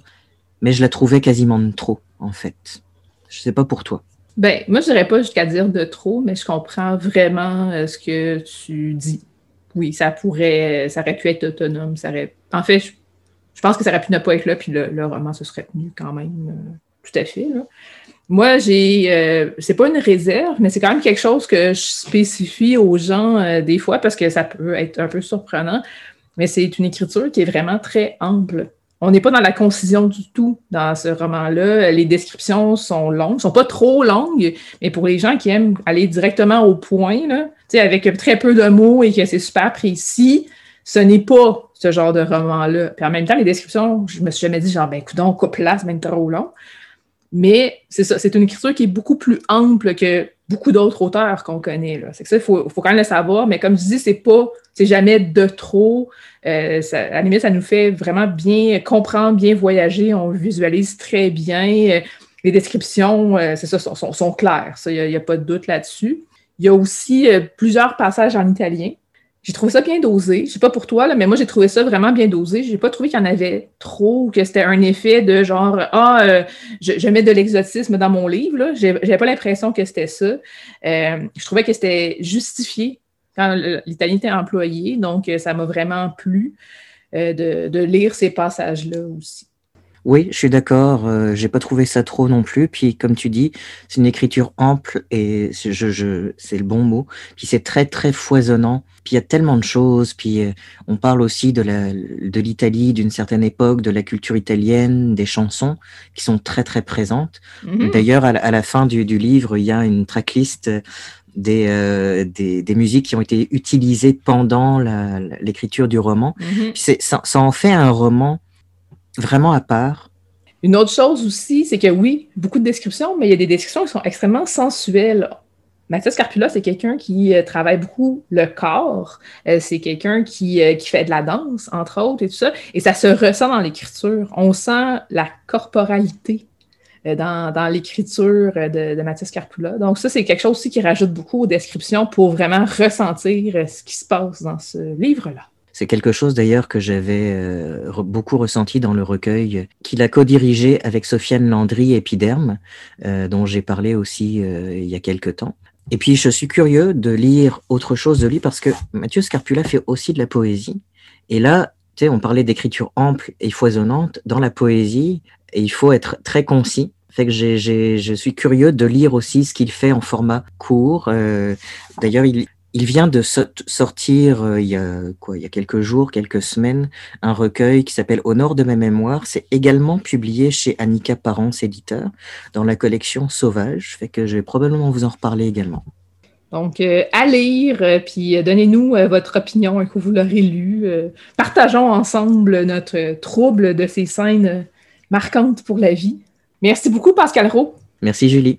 mais je la trouvais quasiment trop, en fait. Je sais pas pour toi. Ben, moi, je dirais pas jusqu'à dire de trop, mais je comprends vraiment euh, ce que tu dis. Oui, ça pourrait, ça aurait pu être autonome. Ça aurait... En fait, je, pense que ça aurait pu ne pas être là, puis le, roman se serait tenu quand même. Euh, tout à fait. Moi, j'ai, euh, c'est pas une réserve, mais c'est quand même quelque chose que je spécifie aux gens euh, des fois parce que ça peut être un peu surprenant. Mais c'est une écriture qui est vraiment très ample. On n'est pas dans la concision du tout dans ce roman-là. Les descriptions sont longues, sont pas trop longues, mais pour les gens qui aiment aller directement au point, sais, avec très peu de mots et que c'est super précis, ce n'est pas ce genre de roman-là. Puis en même temps, les descriptions, je me suis jamais dit genre, ben, écoute, on coupe là, c'est même trop long. Mais c'est ça, c'est une écriture qui est beaucoup plus ample que beaucoup d'autres auteurs qu'on connaît. C'est ça, il faut, quand même le savoir, mais comme je dis, c'est pas, c'est jamais de trop. Euh, ça, à ça nous fait vraiment bien comprendre, bien voyager, on visualise très bien. Euh, les descriptions, euh, c'est ça, sont, sont, claires. Il n'y a, a, pas de doute là-dessus. Il y a aussi plusieurs passages en italien. J'ai trouvé ça bien dosé. Je sais pas pour toi, là, mais moi, j'ai trouvé ça vraiment bien dosé. J'ai pas trouvé qu'il y en avait trop ou que c'était un effet de genre Ah, euh, je, mets de l'exotisme dans mon livre. J'avais pas l'impression que c'était ça. Euh, je trouvais que c'était justifié quand l'italien était employé. Donc, euh, ça m'a vraiment plu de, de, lire ces passages-là aussi. Oui, je suis d'accord. Euh, j'ai pas trouvé ça trop non plus. Puis, comme tu dis, c'est une écriture ample et je, je, c'est le bon mot. Puis c'est très très foisonnant. Puis il y a tellement de choses. Puis euh, on parle aussi de la de l'Italie d'une certaine époque, de la culture italienne, des chansons qui sont très très présentes. Mm-hmm. D'ailleurs, à, la fin du, du livre, il y a une tracklist des, euh, des, des, musiques qui ont été utilisées pendant l'écriture du roman. Mm-hmm. c'est ça, ça en fait un roman vraiment à part. Une autre chose aussi, c'est que oui, beaucoup de descriptions, mais il y a des descriptions qui sont extrêmement sensuelles. Mathias Carpula, c'est quelqu'un qui euh, travaille beaucoup le corps. Euh, c'est quelqu'un qui, euh, qui, fait de la danse, entre autres, et tout ça. Et ça se ressent dans l'écriture. On sent la corporalité dans, dans l'écriture de, de, Mathias Carpula. Donc, ça, c'est quelque chose aussi qui rajoute beaucoup aux descriptions pour vraiment ressentir ce qui se passe dans ce livre-là. C'est quelque chose d'ailleurs que j'avais euh, beaucoup ressenti dans le recueil qu'il a co-dirigé avec Sofiane Landry Épiderme, euh, dont j'ai parlé aussi euh, il y a quelque temps. Et puis je suis curieux de lire autre chose de lui parce que Mathieu Scarpula fait aussi de la poésie. Et là, tu sais, on parlait d'écriture ample et foisonnante. Dans la poésie, et il faut être très concis. Fait que je suis curieux de lire aussi ce qu'il fait en format court. D'ailleurs, il, il vient de sortir euh, il y a quoi, il y a quelques jours, quelques semaines, un recueil qui s'appelle Au nord de mes mémoires. C'est également publié chez Annika Parence éditeur dans la collection Sauvage. Fait que je vais probablement vous en reparler également. Donc, euh, à lire, euh, puis donnez-nous votre opinion que vous l'aurez lu. partageons ensemble notre trouble de ces scènes marquantes pour la vie. Merci beaucoup, Pascal Rowe. Merci, Julie.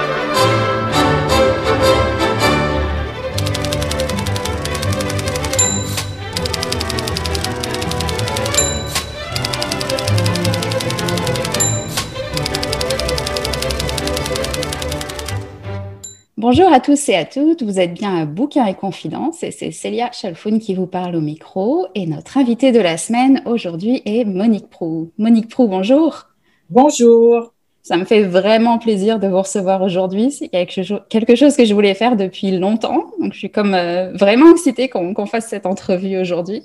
Bonjour à tous et à toutes, vous êtes bien à Bouquin et Confidence et c'est Célia Chalfoun qui vous parle au micro et notre invitée de la semaine aujourd'hui est Monique Prou. Monique Prou, bonjour. Bonjour. Ça me fait vraiment plaisir de vous recevoir aujourd'hui. C'est quelque chose que je voulais faire depuis longtemps, donc je suis comme euh, vraiment excitée qu'on fasse cette entrevue aujourd'hui.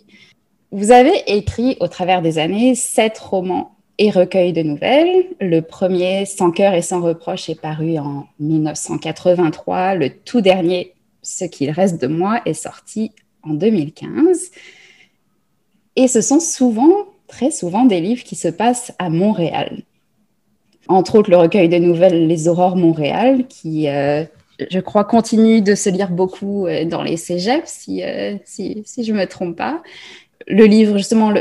Vous avez écrit au travers des années sept romans et recueil de nouvelles. Le premier, Sans cœur et sans reproche, est paru en 1983. Le tout dernier, Ce qu'il reste de moi, est sorti en 2015. Et ce sont souvent, très souvent, des livres qui se passent à Montréal. Entre autres, le recueil de nouvelles Les Aurores Montréal, qui, euh, je crois, continue de se lire beaucoup euh, dans les cégeps, si, euh, si, si je ne me trompe pas le livre, justement,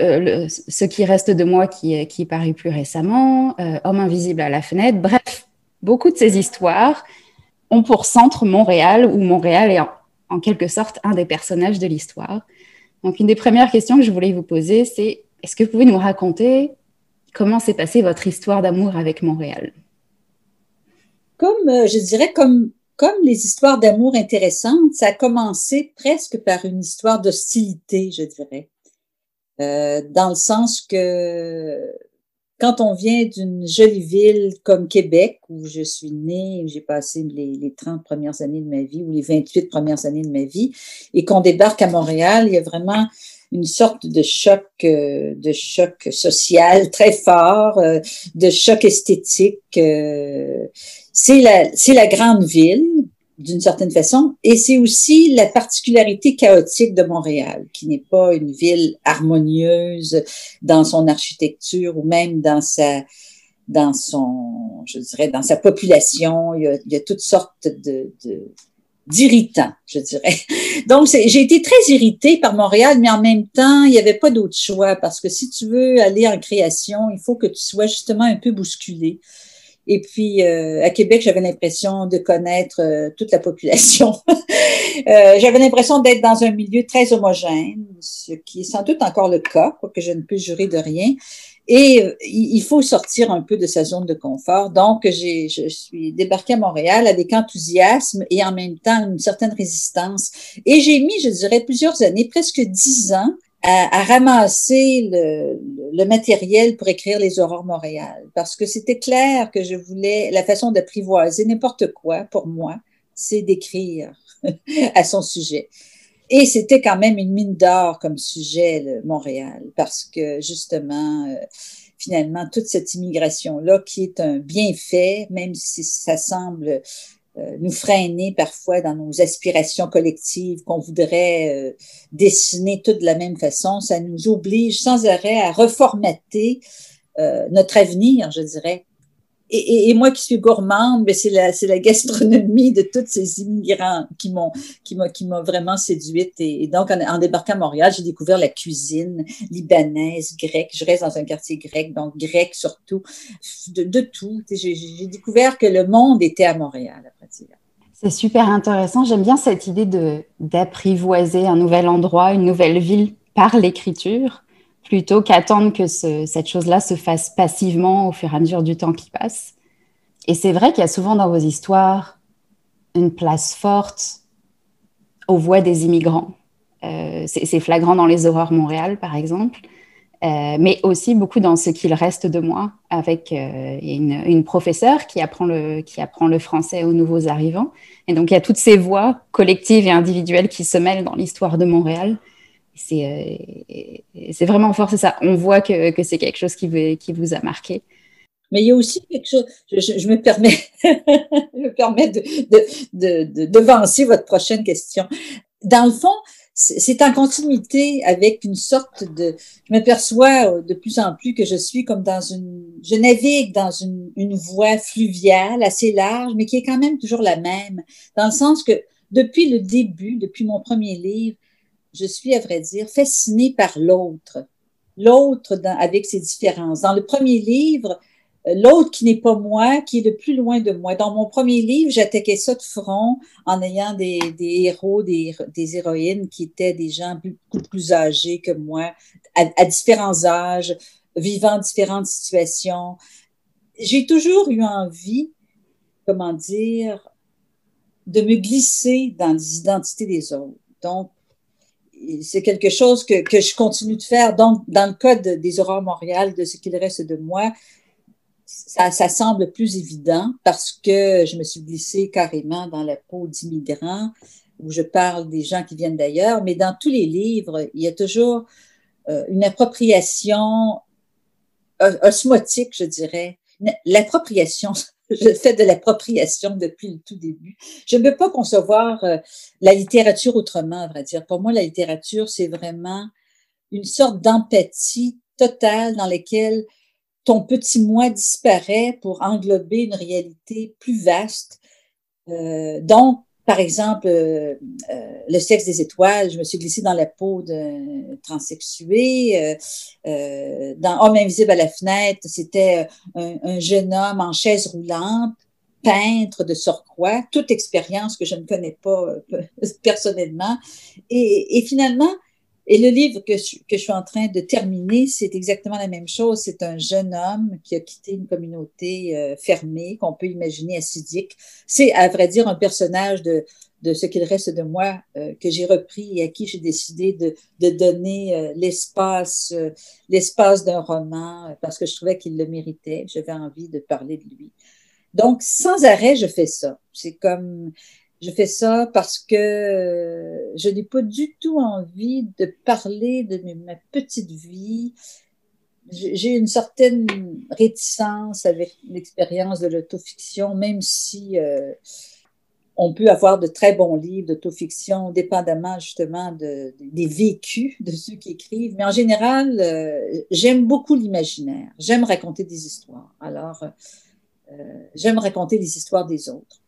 Ce qui reste de moi, qui, qui paru plus récemment, euh, Homme invisible à la fenêtre, bref, beaucoup de ces histoires ont pour centre Montréal, où Montréal est en, quelque sorte un des personnages de l'histoire. Donc, une des premières questions que je voulais vous poser, c'est est-ce que vous pouvez nous raconter comment s'est passée votre histoire d'amour avec Montréal? Comme, euh, je dirais, comme comme les histoires d'amour intéressantes, ça a commencé presque par une histoire d'hostilité, je dirais. Euh, dans le sens que quand on vient d'une jolie ville comme Québec, où je suis née, où j'ai passé les, les 30 premières années de ma vie, ou les 28 premières années de ma vie, et qu'on débarque à Montréal, il y a vraiment une sorte de choc, euh, de choc social très fort, euh, de choc esthétique. C'est la, c'est la grande ville, d'une certaine façon, et c'est aussi la particularité chaotique de Montréal, qui n'est pas une ville harmonieuse dans son architecture ou même dans sa dans son, je dirais, dans sa population. Il y a, il y a toutes sortes de, de d'irritants, je dirais. Donc, j'ai été très irritée par Montréal, mais en même temps, il n'y avait pas d'autre choix parce que si tu veux aller en création, il faut que tu sois justement un peu bousculé. Et puis, euh, à Québec, j'avais l'impression de connaître euh, toute la population. euh, j'avais l'impression d'être dans un milieu très homogène, ce qui est sans doute encore le cas, quoique je ne peux jurer de rien. Et euh, il faut sortir un peu de sa zone de confort. Donc, j'ai, je suis débarquée à Montréal avec enthousiasme et en même temps une certaine résistance. Et j'ai mis, je dirais, plusieurs années, presque dix ans, à, à ramasser le, le, matériel pour écrire les Aurores Montréal. Parce que c'était clair que je voulais, la façon d'apprivoiser n'importe quoi, pour moi, c'est d'écrire à son sujet. Et c'était quand même une mine d'or comme sujet, le Montréal, parce que justement, euh, finalement, toute cette immigration-là, qui est un bienfait, même si ça semble nous freiner parfois dans nos aspirations collectives qu'on voudrait euh, dessiner toutes de la même façon, ça nous oblige sans arrêt à reformater notre avenir, je dirais, et, moi qui suis gourmande, mais c'est la, c'est la gastronomie de tous ces immigrants qui m'ont, m'a, vraiment séduite. Et, donc, en, débarquant à Montréal, j'ai découvert la cuisine libanaise, grecque. Je reste dans un quartier grec, donc grec surtout, de, tout. J'ai, découvert que le monde était à Montréal après C'est super intéressant. J'aime bien cette idée de, d'apprivoiser un nouvel endroit, une nouvelle ville par l'écriture plutôt qu'attendre que ce, cette chose-là se fasse passivement au fur et à mesure du temps qui passe. Et c'est vrai qu'il y a souvent dans vos histoires une place forte aux voix des immigrants. Euh, c'est flagrant dans Les Horreurs Montréal, par exemple, euh, mais aussi beaucoup dans Ce qu'il reste de moi, avec euh, une, une, professeure qui apprend, le, qui apprend le français aux nouveaux arrivants. Et donc, il y a toutes ces voix collectives et individuelles qui se mêlent dans l'histoire de Montréal c'est euh, vraiment fort, c'est ça. On voit que, que c'est quelque chose qui, veut, qui vous a marqué. Mais il y a aussi quelque chose, je, je me permets, je me permets de, de, de, devancer votre prochaine question. Dans le fond, c'est en continuité avec une sorte de, je m'aperçois de plus en plus que je suis comme dans une, je navigue dans une, une voie fluviale assez large, mais qui est quand même toujours la même, dans le sens que depuis le début, depuis mon premier livre, je suis, à vrai dire, fascinée par l'autre. L'autre avec ses différences. Dans le premier livre, euh, l'autre qui n'est pas moi, qui est le plus loin de moi. Dans mon premier livre, j'attaquais ça de front en ayant des, héros, des, des, héroïnes qui étaient des gens beaucoup plus âgés que moi, à, à différents âges, vivant différentes situations. J'ai toujours eu envie, comment dire, de me glisser dans les identités des autres. Donc, c'est quelque chose que, que, je continue de faire. Donc, dans le cas des Aurores Montréal, de ce qu'il reste de moi, ça, ça, semble plus évident parce que je me suis glissée carrément dans la peau d'immigrants où je parle des gens qui viennent d'ailleurs, mais dans tous les livres, il y a toujours euh, une appropriation osmotique, je dirais. L'appropriation, je fais de l'appropriation depuis le tout début. Je ne peux pas concevoir euh, la littérature autrement, à vrai dire. Pour moi, la littérature, c'est vraiment une sorte d'empathie totale dans laquelle ton petit moi disparaît pour englober une réalité plus vaste. Euh, donc, par exemple, euh, euh, le sexe des étoiles, je me suis glissée dans la peau d'un transsexué. Euh, euh, dans Homme invisible à la fenêtre, c'était un, un, jeune homme en chaise roulante, peintre de surcroît, toute expérience que je ne connais pas euh, personnellement. Et, et finalement, et le livre que je, suis en train de terminer, c'est exactement la même chose. C'est un jeune homme qui a quitté une communauté euh, fermée, qu'on peut imaginer acidique. C'est, à vrai dire, un personnage de, de ce qu'il reste de moi euh, que j'ai repris et à qui j'ai décidé de, de donner euh, l'espace l'espace d'un roman parce que je trouvais qu'il le méritait. J'avais envie de parler de lui. Donc, sans arrêt, je fais ça. C'est comme je fais ça parce que je n'ai pas du tout envie de parler de ma petite vie. J'ai une certaine réticence avec l'expérience de l'autofiction, même si euh, on peut avoir de très bons livres d'autofiction, dépendamment justement de, des vécus de ceux qui écrivent. Mais en général, euh, j'aime beaucoup l'imaginaire. J'aime raconter des histoires. Alors, euh, j'aime raconter les histoires des autres.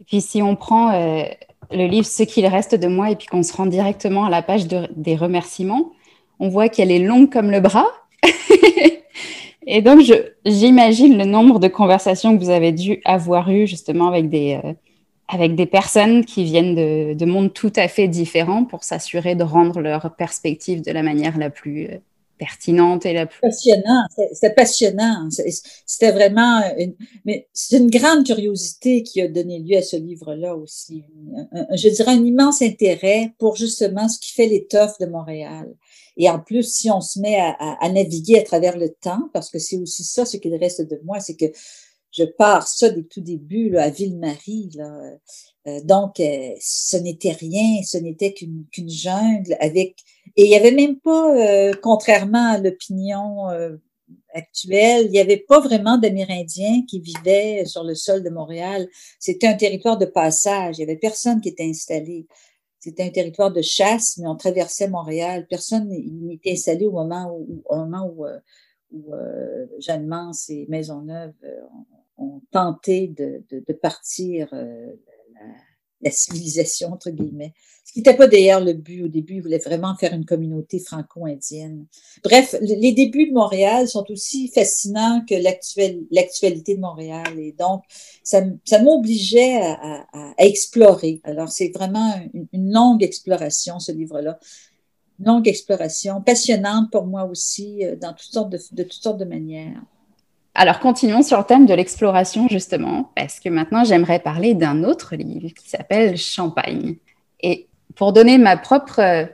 Et puis, si on prend euh, le livre Ce qu'il reste de moi et puis qu'on se rend directement à la page des remerciements, on voit qu'elle est longue comme le bras. et donc, j'imagine le nombre de conversations que vous avez dû avoir eues justement avec des, avec des personnes qui viennent de, de, mondes tout à fait différents pour s'assurer de rendre leur perspective de la manière la plus euh, pertinente et la plus passionnant. C'était passionnant. C'était vraiment une, mais c'est une grande curiosité qui a donné lieu à ce livre-là aussi. je dirais un immense intérêt pour justement ce qui fait l'étoffe de Montréal. Et en plus, si on se met à, à, à naviguer à travers le temps, parce que c'est aussi ça ce qu'il reste de moi, c'est que je pars ça des tout débuts là, à Ville-Marie. Là. Euh, donc, euh, ce n'était rien, ce n'était qu'une qu'une jungle avec... Et il n'y avait même pas, euh, contrairement à l'opinion actuelle, il n'y avait pas vraiment d'Amérindiens qui vivaient sur le sol de Montréal. C'était un territoire de passage. Il n'y avait personne qui était installé. C'était un territoire de chasse, mais on traversait Montréal. Personne n'était installé au moment où, au moment où, où Jeanne Mance et Maisonneuve ont tenté de, de, de partir euh, la, la, civilisation, entre guillemets. Ce qui n'était pas d'ailleurs le but au début, ils voulaient vraiment faire une communauté franco-indienne. Bref, les débuts de Montréal sont aussi fascinants que l'actualité de Montréal. Et donc, ça, ça m'obligeait à, à, à, explorer. Alors, c'est vraiment une, une longue exploration, ce livre-là longue exploration, passionnante pour moi aussi, euh, dans toutes sortes de, de toutes sortes de manières. Alors, continuons sur le thème de l'exploration, justement, parce que maintenant, j'aimerais parler d'un autre livre qui s'appelle Champagne. Et pour donner ma propre euh,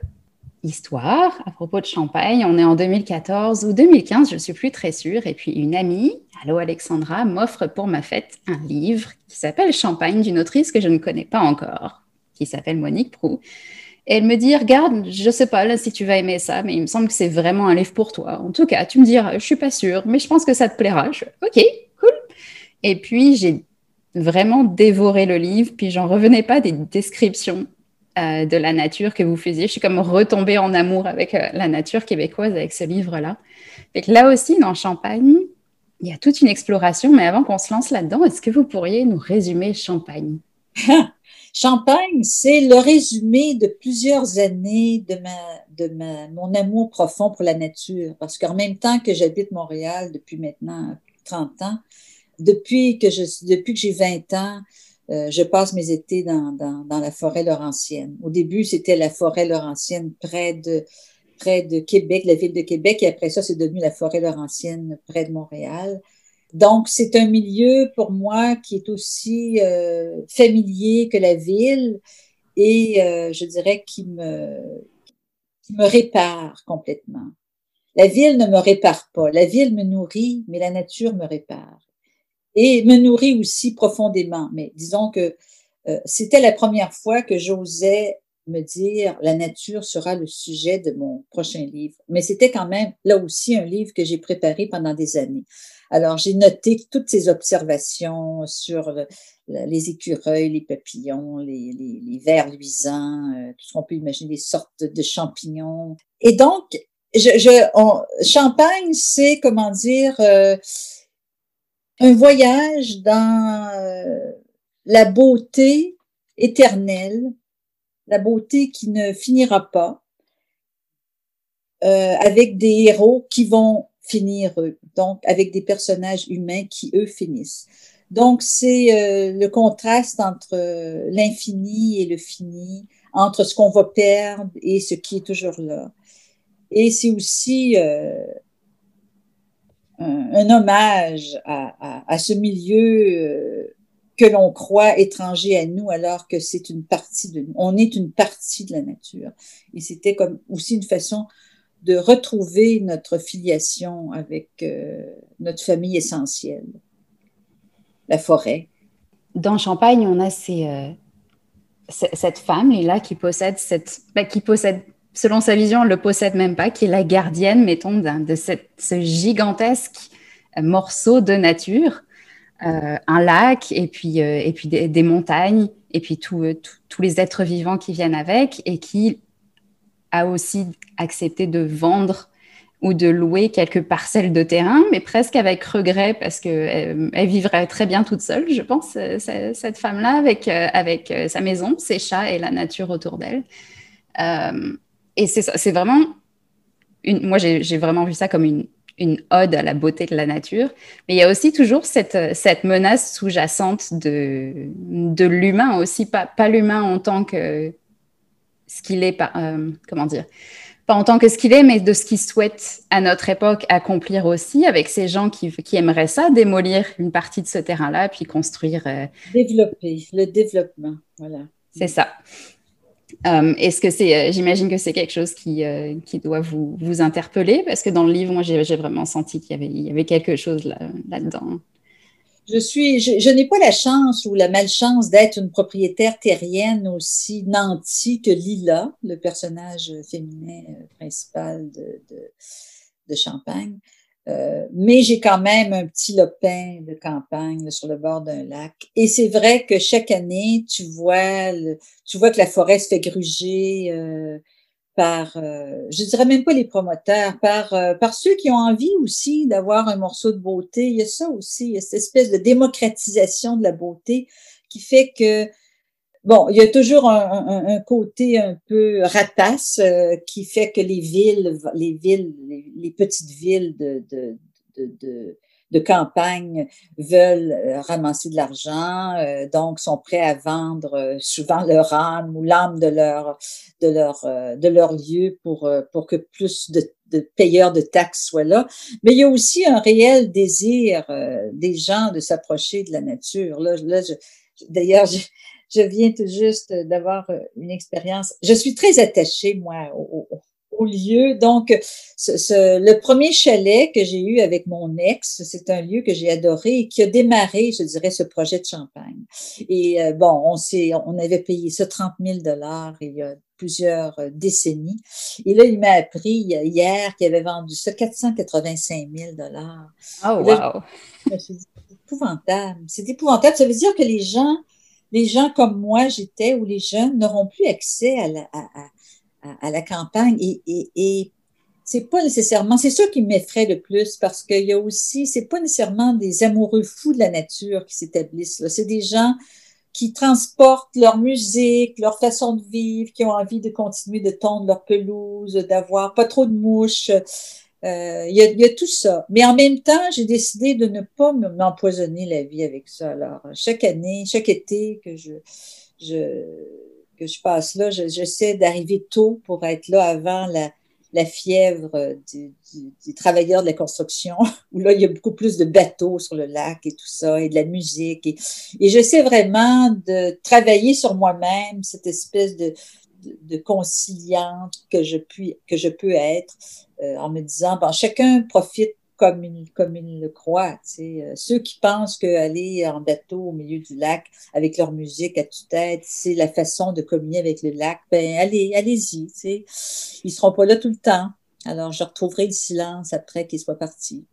histoire à propos de Champagne, on est en 2014 ou 2015, je ne suis plus très sûre, et puis une amie, Allo Alexandra, m'offre pour ma fête un livre qui s'appelle Champagne d'une autrice que je ne connais pas encore, qui s'appelle Monique Prou. Et elle me dit, regarde, je sais pas si tu vas aimer ça, mais il me semble que c'est vraiment un livre pour toi. En tout cas, tu me diras, je suis pas sûre, mais je pense que ça te plaira. Je, ok, cool. Et puis j'ai vraiment dévoré le livre, puis j'en revenais pas des descriptions euh, de la nature que vous faisiez. Je suis comme retombée en amour avec euh, la nature québécoise avec ce livre-là. Et là aussi, dans Champagne, il y a toute une exploration, mais avant qu'on se lance là-dedans, est-ce que vous pourriez nous résumer Champagne? Champagne, c'est le résumé de plusieurs années de ma, de ma, mon amour profond pour la nature. Parce qu'en même temps que j'habite Montréal depuis maintenant 30 ans, depuis que je, depuis que j'ai 20 ans, euh, je passe mes étés dans, dans, dans, la forêt laurentienne. Au début, c'était la forêt laurentienne près de, près de Québec, la ville de Québec, et après ça, c'est devenu la forêt laurentienne près de Montréal. Donc, c'est un milieu pour moi qui est aussi euh, familier que la ville et euh, je dirais qui me, qui me répare complètement. La ville ne me répare pas. La ville me nourrit, mais la nature me répare. Et me nourrit aussi profondément. Mais disons que euh, c'était la première fois que j'osais me dire la nature sera le sujet de mon prochain livre. Mais c'était quand même là aussi un livre que j'ai préparé pendant des années. Alors j'ai noté toutes ces observations sur les écureuils, les papillons, les, vers luisants, euh, tout ce qu'on peut imaginer, les sortes de champignons. Et donc, je, je on, Champagne, c'est comment dire euh, un voyage dans euh, la beauté éternelle la beauté qui ne finira pas, euh, avec des héros qui vont finir eux, donc avec des personnages humains qui eux finissent. Donc c'est euh, le contraste entre euh, l'infini et le fini, entre ce qu'on va perdre et ce qui est toujours là. Et c'est aussi un, hommage à, ce milieu que l'on croit étranger à nous alors que c'est une partie de nous. On est une partie de la nature. Et c'était comme aussi une façon de retrouver notre filiation avec euh, notre famille essentielle, la forêt. Dans Champagne, on a ces, euh, cette femme, là qui possède cette, bah, qui possède, selon sa vision, elle le possède même pas, qui est la gardienne, mettons, de ce gigantesque morceau de nature, euh, un lac et puis, et puis des, montagnes et puis tous les êtres vivants qui viennent avec et qui a aussi accepté de vendre ou de louer quelques parcelles de terrain, mais presque avec regret parce euh, elle vivrait très bien toute seule, je pense, euh, cette femme-là, avec, euh, avec sa maison, ses chats et la nature autour d'elle. et c'est vraiment, une, moi j'ai vraiment vu ça comme une, une ode à la beauté de la nature, mais il y a aussi toujours cette, cette menace sous-jacente de, de l'humain aussi, pas, pas l'humain en tant que ce qu'il est, euh, comment dire, pas en tant que ce qu'il est, mais de ce qu'il souhaite à notre époque accomplir aussi avec ces gens qui, qui aimeraient ça, démolir une partie de ce terrain-là, puis construire. Euh, Développer, le développement, voilà. C'est ça. Euh, est-ce que c'est, j'imagine que c'est quelque chose qui, qui doit vous, vous interpeller, parce que dans le livre, moi, j'ai vraiment senti qu'il y avait, il y avait quelque chose là, là-dedans je suis, je, n'ai pas la chance ou la malchance d'être une propriétaire terrienne aussi nantie que Lila, le personnage féminin euh, principal de, de, Champagne. Euh, mais j'ai quand même un petit lopin de campagne sur le bord d'un lac. Et c'est vrai que chaque année, tu vois, tu vois que la forêt se fait gruger. Euh, par, euh, je dirais même pas les promoteurs, par, euh, par ceux qui ont envie aussi d'avoir un morceau de beauté. Il y a ça aussi, il y a cette espèce de démocratisation de la beauté qui fait que, bon, il y a toujours un, un, côté un peu rapace euh, qui fait que les villes, les villes, les, petites villes de, de, de de campagne veulent euh, ramasser de l'argent, euh, donc sont prêts à vendre euh, souvent leur âme ou l'âme de leur de leur de leur lieu pour pour que plus de, de, payeurs de taxes soient là. Mais il y a aussi un réel désir des gens de s'approcher de la nature. Là, là d'ailleurs, je, viens tout juste d'avoir une expérience. Je suis très attachée moi au, lieu. Donc, ce, le premier chalet que j'ai eu avec mon ex, c'est un lieu que j'ai adoré et qui a démarré, je dirais, ce projet de champagne. Et euh, bon, on s'est, on avait payé ça 30 000 dollars il y a plusieurs euh, décennies. Et là, il m'a appris hier qu'il avait vendu ça 485 000 dollars. Oh, wow! C'est épouvantable. C'est épouvantable. Ça veut dire que les gens, les gens comme moi, j'étais, ou les jeunes, n'auront plus accès à, la, campagne et, et, et c'est pas nécessairement, c'est ça qui m'effraie le plus parce qu'il y a aussi, c'est pas nécessairement des amoureux fous de la nature qui s'établissent là, c'est des gens qui transportent leur musique, leur façon de vivre, qui ont envie de continuer de tondre leur pelouse, d'avoir pas trop de mouches. Euh, y a, y, a, tout ça. Mais en même temps, j'ai décidé de ne pas m'empoisonner la vie avec ça. Alors, chaque année, chaque été que je, je que je passe là, j'essaie d'arriver tôt pour être là avant la, la fièvre du, du, travailleurs de la construction, où là, il y a beaucoup plus de bateaux sur le lac et tout ça, et de la musique. Et, et j'essaie vraiment de travailler sur moi-même, cette espèce de, de, conciliante que je, puis, que je peux être, euh, en me disant, bon, chacun profite comme il, comme il le croit. Euh, ceux qui pensent qu'aller en bateau au milieu du lac avec leur musique à toute tête, c'est la façon de communier avec le lac, ben allez, allez-y. sais. Ils seront pas là tout le temps. Alors, je retrouverai le silence après qu'ils soient partis.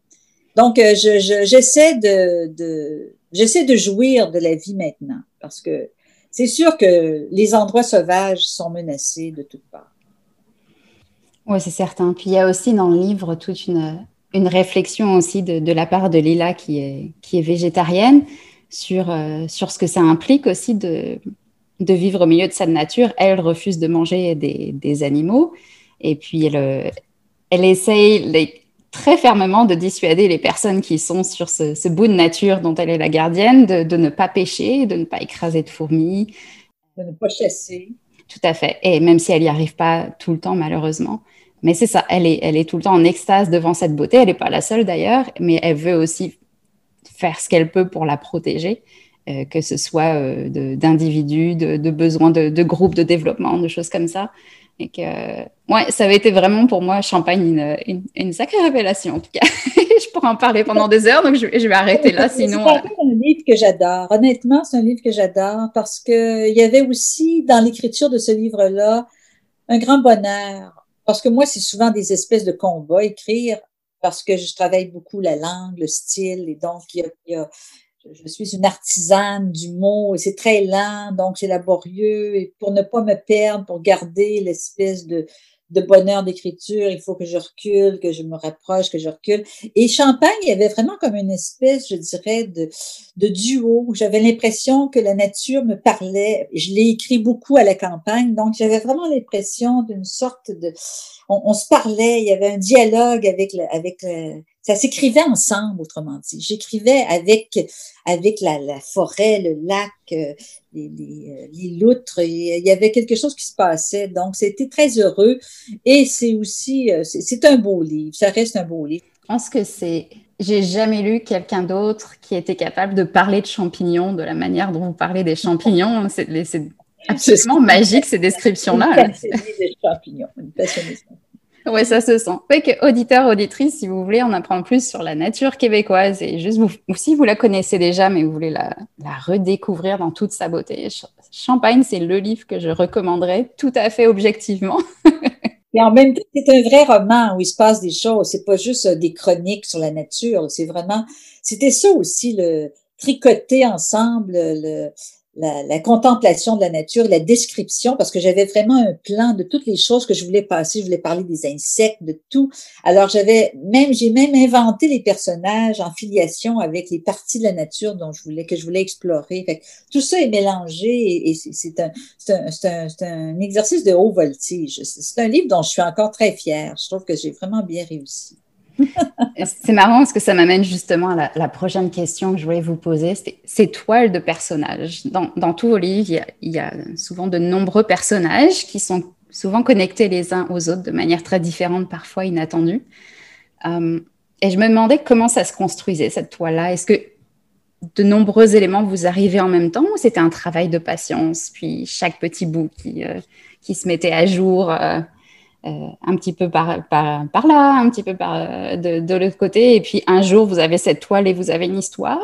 Donc, euh, je, j'essaie de, de, j'essaie de jouir de la vie maintenant parce que c'est sûr que les endroits sauvages sont menacés de toutes parts. Oui, c'est certain. Puis il y a aussi dans le livre toute une, une réflexion aussi de, la part de Lila qui est, qui est végétarienne sur, euh, sur ce que ça implique aussi de, de vivre au milieu de sa nature. Elle refuse de manger des, des animaux et puis elle, elle essaye très fermement de dissuader les personnes qui sont sur ce, bout de nature dont elle est la gardienne de, de, ne pas pêcher, de ne pas écraser de fourmis. De ne pas chasser. Tout à fait. Et même si elle n'y arrive pas tout le temps, malheureusement. Mais c'est ça, elle est, elle est tout le temps en extase devant cette beauté. Elle n'est pas la seule d'ailleurs, mais elle veut aussi faire ce qu'elle peut pour la protéger. que ce soit d'individus, de, besoins de, de, groupes de développement, de choses comme ça. Et que, ouais, ça avait été vraiment pour moi Champagne une, une, sacrée révélation en tout cas. je pourrais en parler pendant des heures, donc je, vais arrêter là. Sinon, c'est un livre que j'adore. Honnêtement, c'est un livre que j'adore parce que il y avait aussi dans l'écriture de ce livre-là un grand bonheur. Parce que moi, c'est souvent des espèces de combats écrire parce que je travaille beaucoup la langue, le style, et donc il y a, il y a je suis une artisane du mot et c'est très lent, donc c'est laborieux. Et pour ne pas me perdre, pour garder l'espèce de, de bonheur d'écriture, il faut que je recule, que je me rapproche, que je recule. Et Champagne, il y avait vraiment comme une espèce, je dirais, de, de duo. J'avais l'impression que la nature me parlait. Je l'ai écrit beaucoup à la campagne, donc j'avais vraiment l'impression d'une sorte de... On, on, se parlait, il y avait un dialogue avec, le, avec le, ça s'écrivait ensemble, autrement dit. J'écrivais avec avec la, la, forêt, le lac, euh, les, les, euh, les, loutres. Il y avait quelque chose qui se passait. Donc, c'était très heureux. Et c'est aussi, euh, c'est un beau livre. Ça reste un beau livre. Je pense que c'est. J'ai jamais lu quelqu'un d'autre qui était capable de parler de champignons de la manière dont vous parlez des champignons. C'est absolument magique ces descriptions-là. Une passionnée des champignons. Une passionnée oui, ça se sent. Fait que auditeur, auditrice, si vous voulez en apprendre plus sur la nature québécoise et juste ou si vous la connaissez déjà, mais vous voulez la, la redécouvrir dans toute sa beauté, Champagne, c'est le livre que je recommanderais tout à fait objectivement. et en même temps, c'est un vrai roman où il se passe des choses. C'est pas juste euh, des chroniques sur la nature. C'est vraiment, c'était ça aussi, le tricoter ensemble, le, la, contemplation de la nature, la description, parce que j'avais vraiment un plan de toutes les choses que je voulais passer. Je voulais parler des insectes, de tout. Alors j'avais même, j'ai même inventé les personnages en filiation avec les parties de la nature dont je voulais que je voulais explorer. Fait tout ça est mélangé et, c'est un, un, un, un exercice de haut voltige. C'est un livre dont je suis encore très fière. Je trouve que j'ai vraiment bien réussi. C'est marrant parce que ça m'amène justement à la, prochaine question que je voulais vous poser. C'est toiles de personnages. Dans, tous vos livres, il y, a, souvent de nombreux personnages qui sont souvent connectés les uns aux autres de manière très différente, parfois inattendue. Euh, et je me demandais comment ça se construisait, cette toile-là. Est-ce que de nombreux éléments vous arrivaient en même temps ou c'était un travail de patience, puis chaque petit bout qui, euh, se mettait à jour euh, euh, un petit peu par, là, un petit peu euh, de, de l'autre côté, et puis un jour vous avez cette toile et vous avez une histoire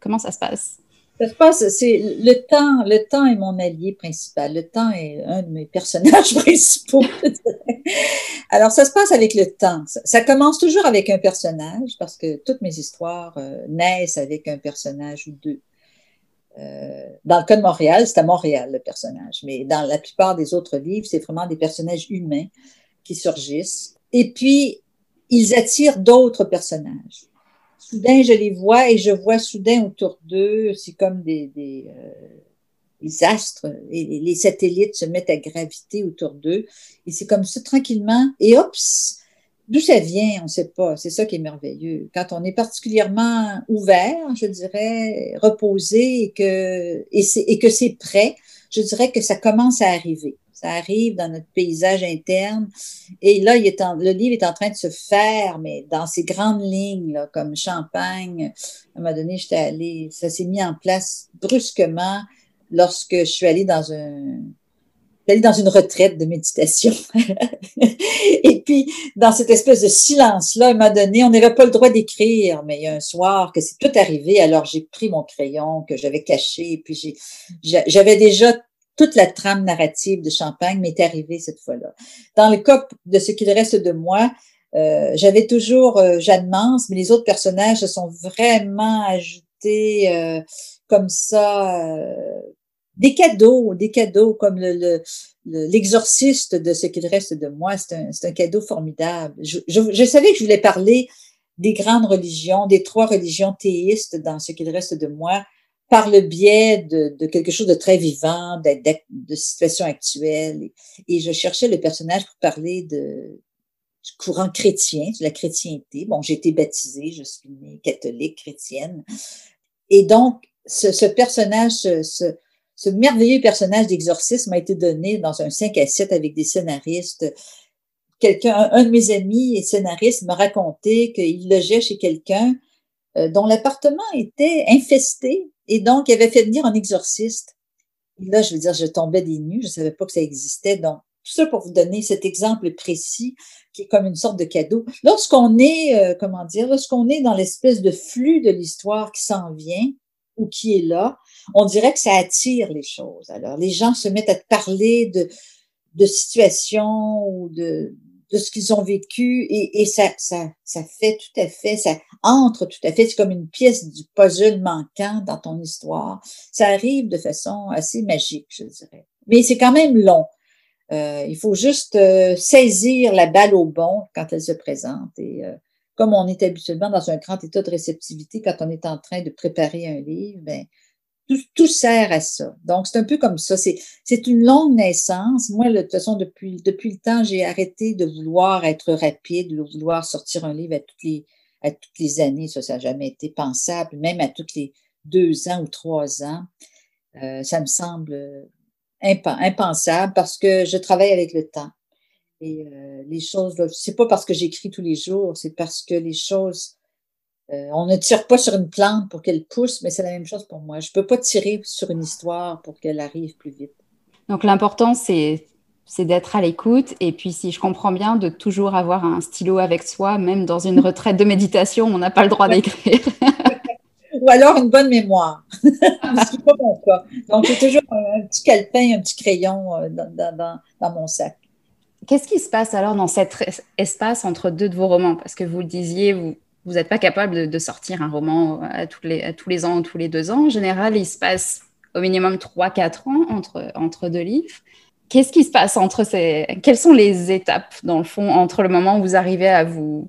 Comment ça se passe? Ça se passe, c'est le temps. Le temps est mon allié principal. Le temps est un de mes personnages principaux. Alors, ça se passe avec le temps. Ça, commence toujours avec un personnage parce que toutes mes histoires euh, naissent avec un personnage ou deux. Euh, dans le cas de Montréal, c'est à Montréal le personnage, mais dans la plupart des autres livres, c'est vraiment des personnages humains qui surgissent. Et puis, ils attirent d'autres personnages. Soudain, je les vois et je vois soudain autour d'eux, c'est comme des, des, euh, astres, et les satellites se mettent à graviter autour d'eux. Et c'est comme ça, tranquillement, et hop, D'où ça vient, on ne sait pas. C'est ça qui est merveilleux. Quand on est particulièrement ouvert, je dirais, reposé et que, et, que c'est prêt, je dirais que ça commence à arriver. Ça arrive dans notre paysage interne. Et là, est le livre est en train de se faire, mais dans ces grandes lignes, là, comme Champagne. À un moment donné, j'étais allée, ça s'est mis en place brusquement lorsque je suis allée dans un, d'aller dans une retraite de méditation. et puis, dans cette espèce de silence-là, à un moment donné, on n'avait pas le droit d'écrire, mais il y a un soir que c'est tout arrivé, alors j'ai pris mon crayon que j'avais caché, et puis j'avais déjà toute la trame narrative de Champagne m'est arrivée cette fois-là. Dans le cas de ce qu'il reste de moi, euh, j'avais toujours euh, Jeanne Mance, mais les autres personnages se sont vraiment ajoutés euh, comme ça des cadeaux, des cadeaux comme le, l'exorciste de ce qu'il reste de moi, c'est un, un, cadeau formidable. Je, je, savais que je voulais parler des grandes religions, des trois religions théistes dans ce qu'il reste de moi, par le biais de, de quelque chose de très vivant, de, de, situations actuelles. Et, je cherchais le personnage pour parler de, du courant chrétien, de la chrétienté. Bon, j'ai été baptisée, je suis née catholique, chrétienne. Et donc, ce, ce personnage, ce, ce merveilleux personnage d'exorcisme m'a été donné dans un 5 à 7 avec des scénaristes. Quelqu'un, un de mes amis et scénariste m'a raconté qu'il logeait chez quelqu'un euh, dont l'appartement était infesté et donc il avait fait venir un exorciste. Et là, je veux dire, je tombais des nues, je savais pas que ça existait. Donc, tout ça pour vous donner cet exemple précis qui est comme une sorte de cadeau. Lorsqu'on est, euh, comment dire, lorsqu'on est dans l'espèce de flux de l'histoire qui s'en vient ou qui est là, on dirait que ça attire les choses. Alors, les gens se mettent à te parler de, de situations ou de, de ce qu'ils ont vécu et, et ça, ça, ça fait tout à fait, ça entre tout à fait, c'est comme une pièce du puzzle manquant dans ton histoire. Ça arrive de façon assez magique, je dirais. Mais c'est quand même long. Euh, il faut juste euh, saisir la balle au bon quand elle se présente. Et euh, comme on est habituellement dans un grand état de réceptivité quand on est en train de préparer un livre, ben, tout, sert à ça. Donc, c'est un peu comme ça. C'est, une longue naissance. Moi, de toute façon, depuis, depuis le temps, j'ai arrêté de vouloir être rapide, de vouloir sortir un livre à toutes les, à toutes les années. Ça, ça n'a jamais été pensable, même à toutes les deux ans ou trois ans. Euh, ça me semble impensable parce que je travaille avec le temps. Et euh, les choses, c'est pas parce que j'écris tous les jours, c'est parce que les choses, euh, on ne tire pas sur une plante pour qu'elle pousse, mais c'est la même chose pour moi. Je peux pas tirer sur une histoire pour qu'elle arrive plus vite. Donc l'important, c'est c'est d'être à l'écoute et puis si je comprends bien de toujours avoir un stylo avec soi même dans une retraite de méditation on n'a pas le droit d'écrire ou alors une bonne mémoire. Ce pas mon cas. Donc, j'ai toujours un, petit calepin, un petit crayon euh, dans, mon sac. Qu'est-ce qui se passe alors dans cet espace entre deux de vos romans? Parce que vous le disiez, vous vous n'êtes pas capable de, sortir un roman tous, les, à tous les ans ou tous les deux ans. En général, il se passe au minimum 3-4 ans entre, entre deux livres. Qu'est-ce qui se passe entre ces... Quelles sont les étapes, dans le fond, entre le moment où vous arrivez à vous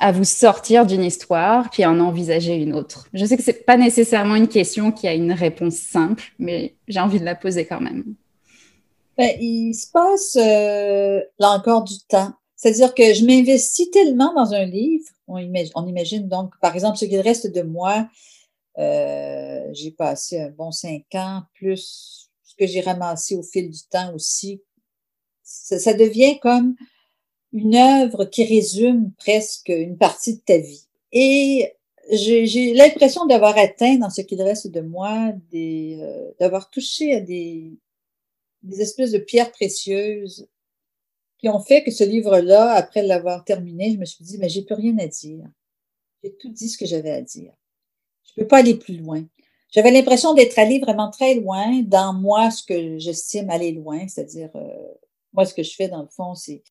à vous sortir d'une histoire puis à en envisager une autre? Je sais que c'est pas nécessairement une question qui a une réponse simple, mais j'ai envie de la poser quand même. Ben, il se passe euh, là encore du temps. C'est-à-dire que je m'investis tellement dans un livre. On imagine, donc, par exemple, ce qu'il reste de moi, euh, j'ai passé un bon cinq ans, plus ce que j'ai ramassé au fil du temps aussi. ça devient comme une œuvre qui résume presque une partie de ta vie. Et j'ai l'impression d'avoir atteint dans ce qu'il reste de moi, euh, d'avoir touché à des espèces de pierres précieuses ont fait que ce livre-là, après l'avoir terminé, je me suis dit, mais j'ai plus rien à dire. J'ai tout dit ce que j'avais à dire. Je peux pas aller plus loin. J'avais l'impression d'être allé vraiment très loin dans moi, ce que j'estime aller loin, c'est-à-dire, euh, moi, ce que je fais dans le fond, c'est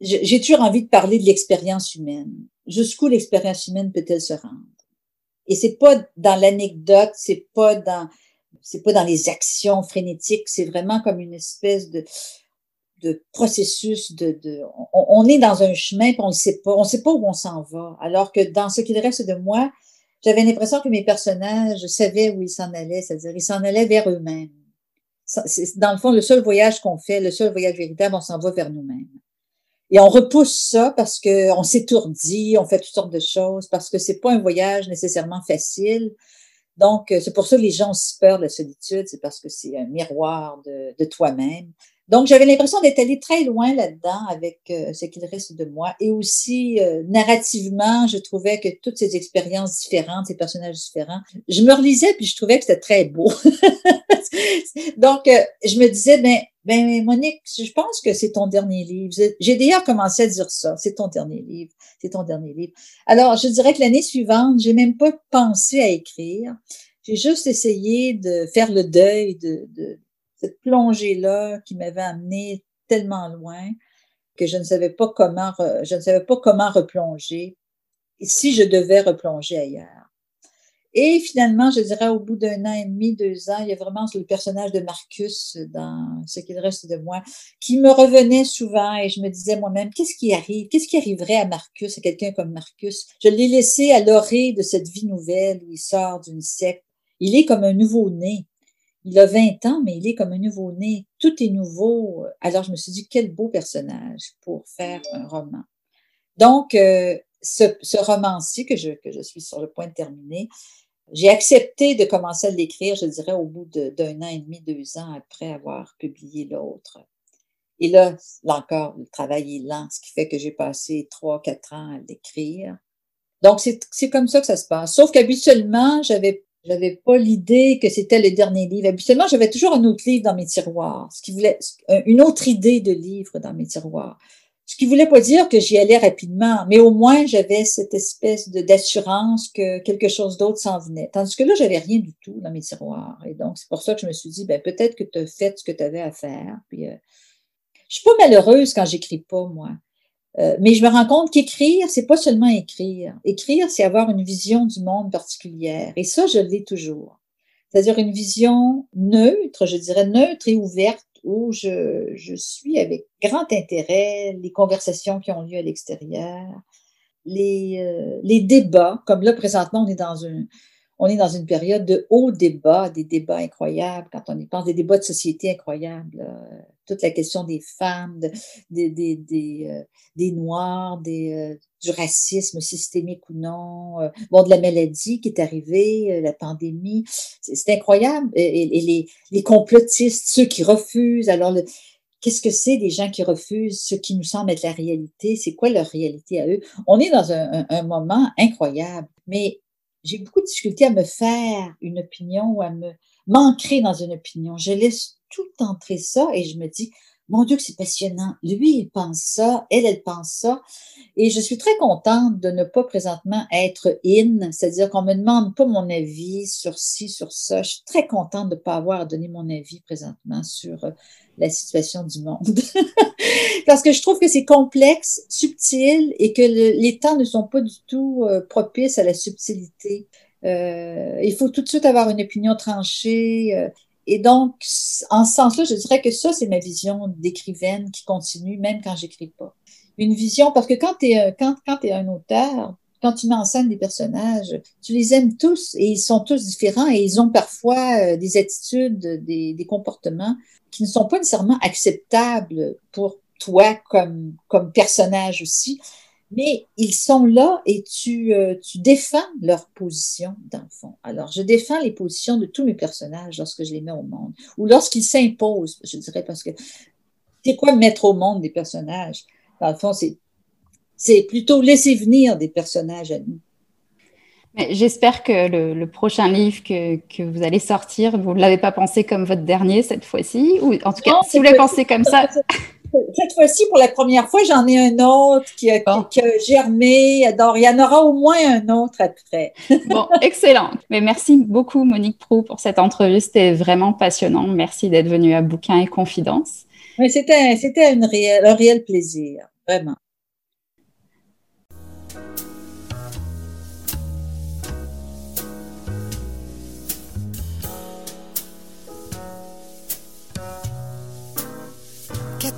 j'ai toujours envie de parler de l'expérience humaine. Jusqu'où l'expérience humaine peut-elle se rendre? Et c'est pas dans l'anecdote, c'est pas dans, c'est pas dans les actions frénétiques, c'est vraiment comme une espèce de, de processus de, de on, est dans un chemin, puis on ne sait pas, on sait pas où on s'en va. Alors que dans ce qu'il reste de moi, j'avais l'impression que mes personnages savaient où ils s'en allaient, c'est-à-dire ils s'en allaient vers eux-mêmes. Dans le fond le seul voyage qu'on fait, le seul voyage véritable, on s'en va vers nous-mêmes. Et on repousse ça parce que on s'étourdit, on fait toutes sortes de choses, parce que c'est pas un voyage nécessairement facile. Donc, c'est pour ça que les gens ont si peur de la solitude, c'est parce que c'est un miroir de, de toi-même. Donc, j'avais l'impression d'être allée très loin là-dedans avec euh, ce qu'il reste de moi. Et aussi, euh, narrativement, je trouvais que toutes ces expériences différentes, ces personnages différents, je me relisais puis je trouvais que c'était très beau. Donc, euh, je me disais, ben, ben, Monique, je pense que c'est ton dernier livre. J'ai d'ailleurs commencé à dire ça. C'est ton dernier livre. C'est ton dernier livre. Alors, je dirais que l'année suivante, j'ai même pas pensé à écrire. J'ai juste essayé de faire le deuil de, de cette plongée-là qui m'avait amené tellement loin que je ne savais pas comment, je replonger si je devais replonger ailleurs. Et finalement, je dirais au bout d'un an et demi, deux ans, il y a vraiment le personnage de Marcus dans ce qu'il reste de moi qui me revenait souvent et je me disais moi-même, qu'est-ce qui arrive? Qu'est-ce qui arriverait à Marcus, à quelqu'un comme Marcus? Je l'ai laissé à l'orée de cette vie nouvelle où il sort d'une secte. Il est comme un nouveau-né. Il a 20 ans, mais il est comme un nouveau-né. Tout est nouveau. Alors, je me suis dit, quel beau personnage pour faire un roman. Donc, euh, ce, roman-ci que je, que je suis sur le point de terminer, j'ai accepté de commencer à l'écrire, je dirais, au bout d'un an et demi, deux ans après avoir publié l'autre. Et là, là encore, le travail est lent, ce qui fait que j'ai passé trois, quatre ans à l'écrire. Donc, c'est comme ça que ça se passe. Sauf qu'habituellement, j'avais j'avais pas l'idée que c'était le dernier livre. Habituellement, j'avais toujours un autre livre dans mes tiroirs, ce qui voulait une autre idée de livre dans mes tiroirs. Ce qui voulait pas dire que j'y allais rapidement, mais au moins j'avais cette espèce d'assurance que quelque chose d'autre s'en venait. Tandis que là, j'avais rien du tout dans mes tiroirs. Et donc, c'est pour ça que je me suis dit, ben peut-être que tu as fait ce que tu avais à faire. Puis, euh, je suis pas malheureuse quand j'écris pas, moi. Euh, mais je me rends compte qu'écrire, c'est pas seulement écrire. Écrire, c'est avoir une vision du monde particulière. Et ça, je l'ai toujours. C'est-à-dire une vision neutre, je dirais neutre et ouverte où je, je suis avec grand intérêt les conversations qui ont lieu à l'extérieur, les, euh, les débats, comme là présentement on est dans une, on est dans une période de hauts débats, des débats incroyables, quand on y pense, des débats de société incroyables. Toute la question des femmes, des, des, des, euh, des, Noirs, des, euh, du racisme systémique ou non, bon, de la maladie qui est arrivée, la pandémie, c'est incroyable. Et, les, les, complotistes, ceux qui refusent, alors qu'est-ce que c'est des gens qui refusent ce qui nous semble être la réalité? C'est quoi leur réalité à eux? On est dans un, un moment incroyable, mais j'ai beaucoup de difficulté à me faire une opinion ou à me m'ancrer dans une opinion. Je laisse tout entrer ça et je me dis, mon Dieu, que c'est passionnant. Lui, il pense ça, elle, elle pense ça. Et je suis très contente de ne pas présentement être in, c'est-à-dire qu'on me demande pas mon avis sur ci, sur ça. Je suis très contente de ne pas avoir à donner mon avis présentement sur euh, la situation du monde. Parce que je trouve que c'est complexe, subtil et que les temps ne sont pas du tout euh, propices à la subtilité. Euh, il faut tout de suite avoir une opinion tranchée. Euh, et donc, en ce sens-là, je dirais que ça, c'est ma vision d'écrivaine qui continue même quand j'écris pas. Une vision, parce que quand tu es, quand, quand es un auteur, quand tu mets en scène des personnages, tu les aimes tous et ils sont tous différents et ils ont parfois des attitudes, des, des comportements qui ne sont pas nécessairement acceptables pour toi comme, comme personnage aussi, mais ils sont là et tu, euh, tu défends leur position dans le fond. Alors, je défends les positions de tous mes personnages lorsque je les mets au monde ou lorsqu'ils s'imposent, je dirais, parce que c'est quoi mettre au monde des personnages? Dans le fond, c'est, c'est plutôt laisser venir des personnages à nous. J'espère que le, prochain livre que, que, vous allez sortir, vous ne l'avez pas pensé comme votre dernier cette fois-ci, ou en tout cas, si vous l'avez pensé comme ça. Cette fois-ci, pour la première fois, j'en ai un autre qui a, qui, a, germé. Il y en aura au moins un autre après. bon, excellent. Mais merci beaucoup, Monique Prou, pour cette entrevue. C'était vraiment passionnant. Merci d'être venue à Bouquin et Confidence. C'était, c'était un réel plaisir, vraiment.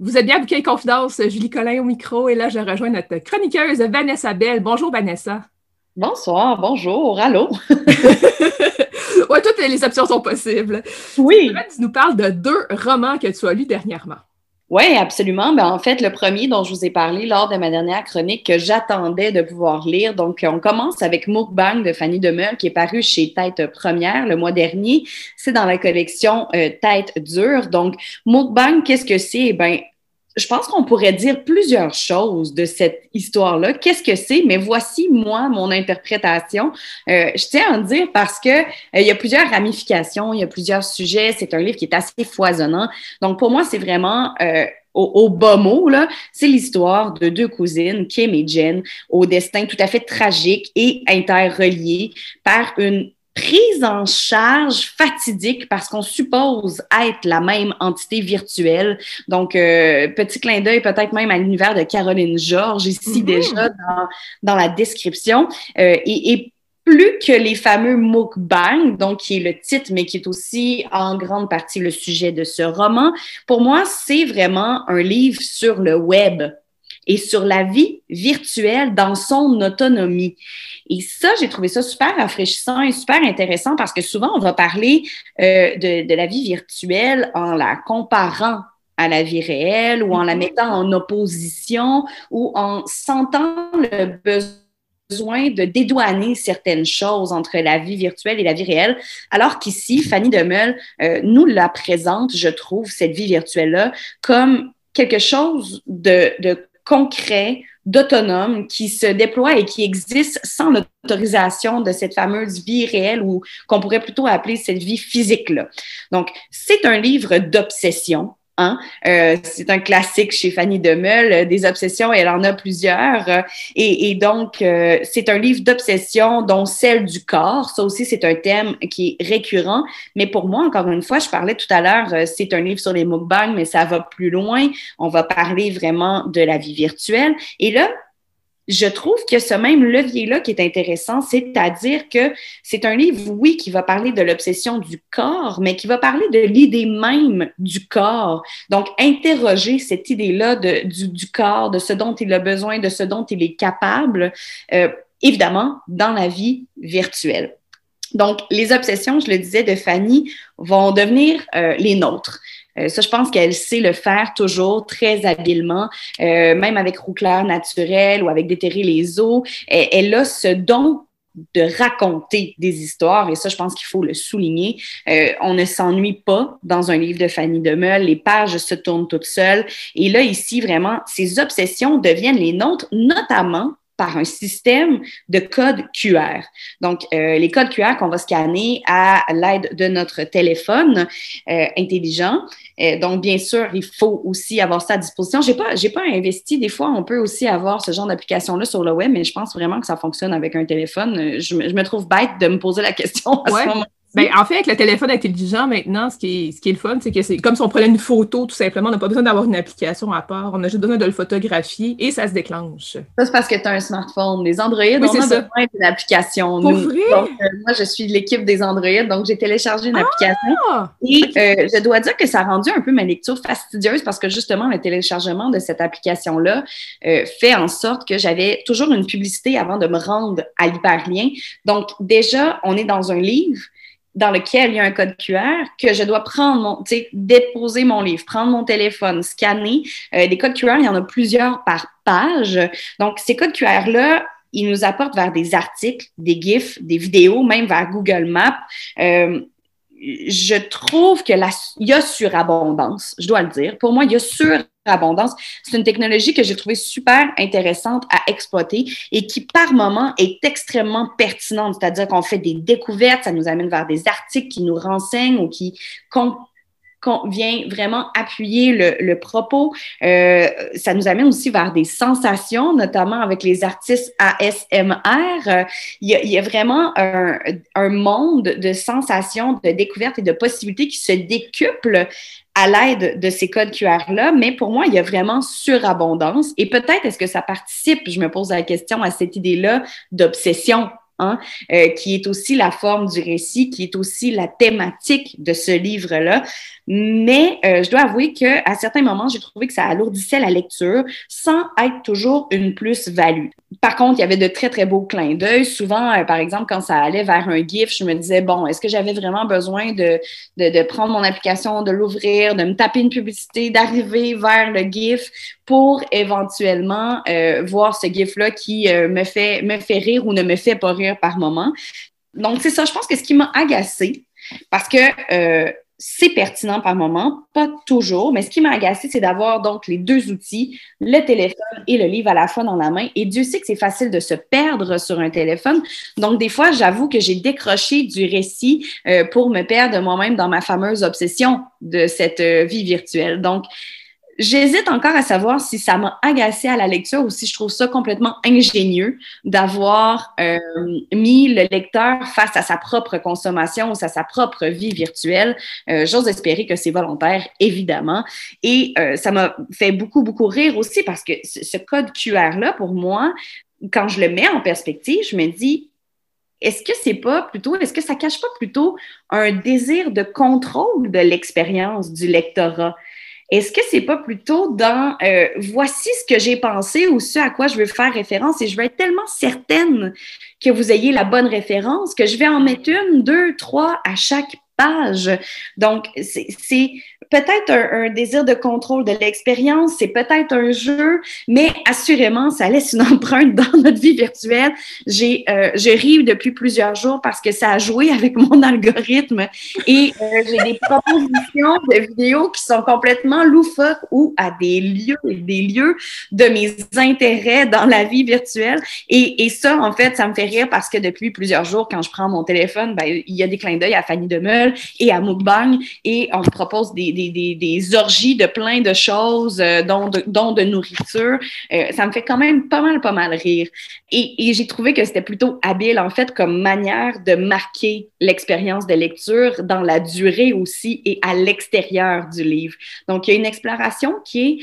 Vous êtes bien Bouquet Confidence, Julie Collin au micro, et là, je rejoins notre chroniqueuse Vanessa Bell. Bonjour, Vanessa. Bonsoir, bonjour, allô? oui, toutes les options sont possibles. Oui. Tu nous parles de deux romans que tu as lus dernièrement. Oui, absolument. Ben, en fait, le premier dont je vous ai parlé lors de ma dernière chronique que j'attendais de pouvoir lire. Donc, on commence avec Mukbang de Fanny Demeure qui est paru chez Tête Première le mois dernier. C'est dans la collection euh, Tête Dure. Donc, Mukbang, qu'est-ce que c'est? Eh ben, je pense qu'on pourrait dire plusieurs choses de cette histoire-là. Qu'est-ce que c'est? Mais voici, moi, mon interprétation. Euh, je tiens à en dire parce que euh, il y a plusieurs ramifications, il y a plusieurs sujets. C'est un livre qui est assez foisonnant. Donc, pour moi, c'est vraiment euh, au, au, bas mot, là, c'est l'histoire de deux cousines, Kim et Jen, au destin tout à fait tragique et interrelié par une prise en charge fatidique parce qu'on suppose être la même entité virtuelle. Donc, euh, petit clin d'œil peut-être même à l'univers de Caroline Georges, ici mm-hmm. déjà dans, dans, la description. Euh, et, et plus que les fameux mukbang, donc qui est le titre, mais qui est aussi en grande partie le sujet de ce roman, pour moi, c'est vraiment un livre sur le web et sur la vie virtuelle dans son autonomie. Et ça, j'ai trouvé ça super rafraîchissant et super intéressant parce que souvent, on va parler euh, de, de la vie virtuelle en la comparant à la vie réelle ou en la mettant en opposition ou en sentant le besoin de dédouaner certaines choses entre la vie virtuelle et la vie réelle, alors qu'ici, Fanny Demeul euh, nous la présente, je trouve, cette vie virtuelle-là, comme quelque chose de, de concret, d'autonome, qui se déploie et qui existe sans l'autorisation de cette fameuse vie réelle ou qu'on pourrait plutôt appeler cette vie physique-là. Donc, c'est un livre d'obsession Hein? Euh, c'est un classique chez Fanny Demeul, euh, des obsessions, elle en a plusieurs. Euh, et, donc, c'est un livre d'obsession, dont celle du corps. Ça aussi, c'est un thème qui est récurrent. Mais pour moi, encore une fois, je parlais tout à l'heure, c'est un livre sur les mukbangs, mais ça va plus loin. On va parler vraiment de la vie virtuelle. Et là, je trouve que ce même levier-là qui est intéressant, c'est-à-dire que c'est un livre, oui, qui va parler de l'obsession du corps, mais qui va parler de l'idée même du corps. Donc, interroger cette idée-là du, du, corps, de ce dont il a besoin, de ce dont il est capable, euh, évidemment, dans la vie virtuelle. Donc, les obsessions, je le disais, de Fanny vont devenir euh, les nôtres. Euh, ça, je pense qu'elle sait le faire toujours très habilement, euh, même avec roue claire naturelle ou avec déterrer les eaux. Elle, a ce don de raconter des histoires, et ça, je pense qu'il faut le souligner. Euh, on ne s'ennuie pas dans un livre de Fanny Demeul, les pages se tournent toutes seules. Et là, ici, vraiment, ces obsessions deviennent les nôtres, notamment par un système de code QR. Donc, euh, les codes QR qu'on va scanner à l'aide de notre téléphone euh, intelligent. Euh, donc, bien sûr, il faut aussi avoir ça à disposition. J'ai pas, j'ai pas investi. Des fois, on peut aussi avoir ce genre d'application-là sur le web, mais je pense vraiment que ça fonctionne avec un téléphone. Je, me trouve bête de me poser la question à ce moment ben, en fait, avec le téléphone intelligent maintenant, ce qui est, ce qui est le fun, c'est que c'est comme si on prenait une photo, tout simplement. On n'a pas besoin d'avoir une application à part. On a juste besoin de le photographier et ça se déclenche. Ça, c'est parce que tu as un smartphone. Les Android, on a besoin d'une application. Pour vrai? Donc, euh, moi, je suis de l'équipe des Android, donc j'ai téléchargé une ah! application. Et euh, je dois dire que ça a rendu un peu ma lecture fastidieuse parce que justement, le téléchargement de cette application-là euh, fait en sorte que j'avais toujours une publicité avant de me rendre à l'hyperlien. Donc, déjà, on est dans un livre dans lequel il y a un code QR que je dois prendre, mon, déposer mon livre, prendre mon téléphone, scanner. Euh, des codes QR, il y en a plusieurs par page. Donc, ces codes QR-là, ils nous apportent vers des articles, des GIFs, des vidéos, même vers Google Maps. Euh, je trouve que la, il y a surabondance, je dois le dire. Pour moi, il y a surabondance. C'est une technologie que j'ai trouvée super intéressante à exploiter et qui, par moment, est extrêmement pertinente. C'est-à-dire qu'on fait des découvertes, ça nous amène vers des articles qui nous renseignent ou qui qu'on vient vraiment appuyer le, propos. Euh, ça nous amène aussi vers des sensations, notamment avec les artistes ASMR. Il, y a, vraiment un, un, monde de sensations, de découvertes et de possibilités qui se décuplent à l'aide de ces codes QR-là, mais pour moi, il y a vraiment surabondance. Et peut-être est-ce que ça participe, je me pose la question, à cette idée-là d'obsession Hein, euh, qui est aussi la forme du récit, qui est aussi la thématique de ce livre-là. Mais euh, je dois avouer qu'à certains moments, j'ai trouvé que ça alourdissait la lecture sans être toujours une plus-value. Par contre, il y avait de très, très beaux clins d'œil. Souvent, euh, par exemple, quand ça allait vers un GIF, je me disais, bon, est-ce que j'avais vraiment besoin de, de, de prendre mon application, de l'ouvrir, de me taper une publicité, d'arriver vers le GIF pour éventuellement euh, voir ce GIF-là qui euh, me, fait, me fait rire ou ne me fait pas rire par moment? Donc, c'est ça, je pense que ce qui m'a agacé, parce que euh, c'est pertinent par moment, pas toujours, mais ce qui m'a agacé, c'est d'avoir donc les deux outils, le téléphone et le livre à la fois dans la main. Et Dieu sait que c'est facile de se perdre sur un téléphone. Donc, des fois, j'avoue que j'ai décroché du récit pour me perdre moi-même dans ma fameuse obsession de cette vie virtuelle. Donc, J'hésite encore à savoir si ça m'a agacé à la lecture ou si je trouve ça complètement ingénieux d'avoir euh, mis le lecteur face à sa propre consommation ou à sa propre vie virtuelle. Euh, j'ose espérer que c'est volontaire, évidemment. Et euh, ça m'a fait beaucoup, beaucoup rire aussi parce que ce code QR-là, pour moi, quand je le mets en perspective, je me dis, est-ce que c'est pas plutôt, est-ce que ça cache pas plutôt un désir de contrôle de l'expérience du lectorat? Est-ce que c'est pas plutôt dans euh, voici ce que j'ai pensé ou ce à quoi je veux faire référence? Et je veux être tellement certaine que vous ayez la bonne référence que je vais en mettre une, deux, trois à chaque page. Donc, c'est peut-être un, désir de contrôle de l'expérience, c'est peut-être un jeu, mais assurément, ça laisse une empreinte dans notre vie virtuelle. J'ai, euh, je ris depuis plusieurs jours parce que ça a joué avec mon algorithme et euh, j'ai des propositions de vidéos qui sont complètement loufoques ou à des lieux, des lieux de mes intérêts dans la vie virtuelle. Et, et ça, en fait, ça me fait rire parce que depuis plusieurs jours, quand je prends mon téléphone, ben, il y a des clins d'œil à Fanny Et à Mukbang et on me propose des des, orgies de plein de choses, euh, dont, de, dont, de, nourriture. Euh, ça me fait quand même pas mal, pas mal rire. Et, et j'ai trouvé que c'était plutôt habile, en fait, comme manière de marquer l'expérience de lecture dans la durée aussi et à l'extérieur du livre. Donc, il y a une exploration qui est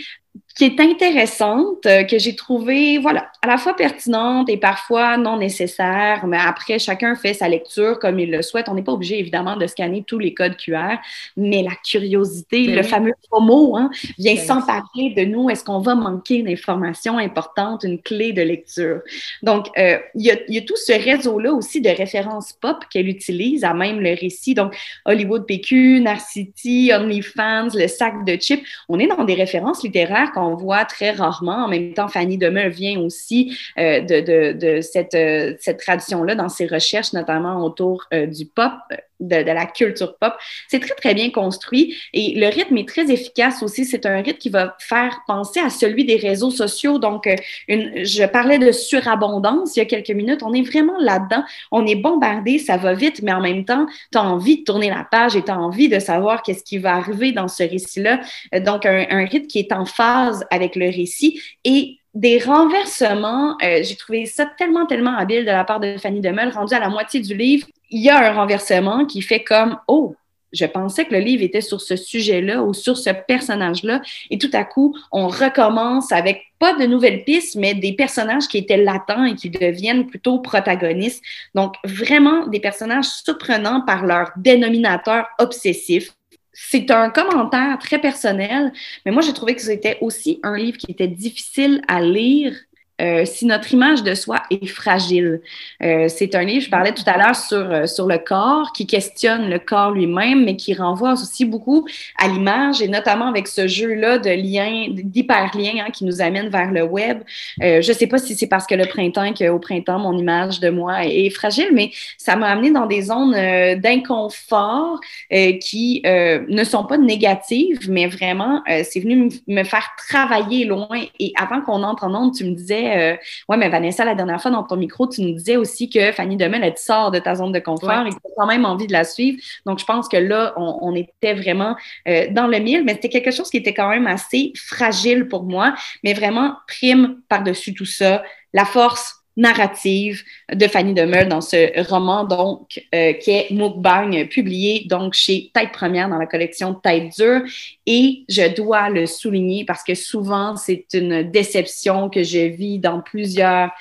qui est intéressante, euh, que j'ai trouvé, voilà, à la fois pertinente et parfois non nécessaire, mais après, chacun fait sa lecture comme il le souhaite. On n'est pas obligé, évidemment, de scanner tous les codes QR, mais la curiosité, ben le fameux FOMO, hein, vient ben s'emparer de nous. Est-ce qu'on va manquer une information importante, une clé de lecture? Donc, euh, il y, a, y, a, tout ce réseau-là aussi de références pop qu'elle utilise à même le récit. Donc, Hollywood PQ, Narcity, OnlyFans, le sac de chips. On est dans des références littéraires qu'on on voit très rarement. En même temps, Fanny Demeur vient aussi euh, de, cette, euh, cette tradition-là dans ses recherches, notamment autour euh, du pop, de, la culture pop. C'est très, très bien construit et le rythme est très efficace aussi. C'est un rythme qui va faire penser à celui des réseaux sociaux. Donc, une, je parlais de surabondance il y a quelques minutes. On est vraiment là-dedans. On est bombardé, ça va vite, mais en même temps, tu as envie de tourner la page et tu as envie de savoir qu'est-ce qui va arriver dans ce récit-là. Donc, un, un rythme qui est en phase avec le récit et des renversements. Euh, j'ai trouvé ça tellement, tellement habile de la part de Fanny Demel, rendu à la moitié du livre. Il y a un renversement qui fait comme Oh, je pensais que le livre était sur ce sujet-là ou sur ce personnage-là. Et tout à coup, on recommence avec pas de nouvelles pistes, mais des personnages qui étaient latents et qui deviennent plutôt protagonistes. Donc, vraiment des personnages surprenants par leur dénominateur obsessif c'est un commentaire très personnel, mais moi, j'ai trouvé que c'était aussi un livre qui était difficile à lire euh, si notre image de soi est fragile. Euh, c'est un livre, je parlais tout à l'heure sur, euh, sur le corps, qui questionne le corps lui-même, mais qui renvoie aussi beaucoup à l'image, et notamment avec ce jeu-là de lien, d'hyperlien hein, qui nous amène vers le web. je ne sais pas si c'est parce que le printemps, qu'au printemps, mon image de moi est, fragile, mais ça m'a amené dans des zones d'inconfort qui ne sont pas négatives, mais vraiment, c'est venu me faire travailler loin. Et avant qu'on entre en onde, tu me disais, euh, ouais, mais Vanessa, la dernière fois dans ton micro, tu nous disais aussi que Fanny Demel, elle te sort de ta zone de confort et que tu as quand même envie de la suivre. Donc, je pense que là, on, était vraiment euh, dans le mille, mais c'était quelque chose qui était quand même assez fragile pour moi, mais vraiment prime par-dessus tout ça, la force narrative de Fanny Demeure dans ce roman donc euh, qui est Mukbang publié donc chez Tête Première dans la collection Tête Dure et je dois le souligner parce que souvent c'est une déception que je vis dans plusieurs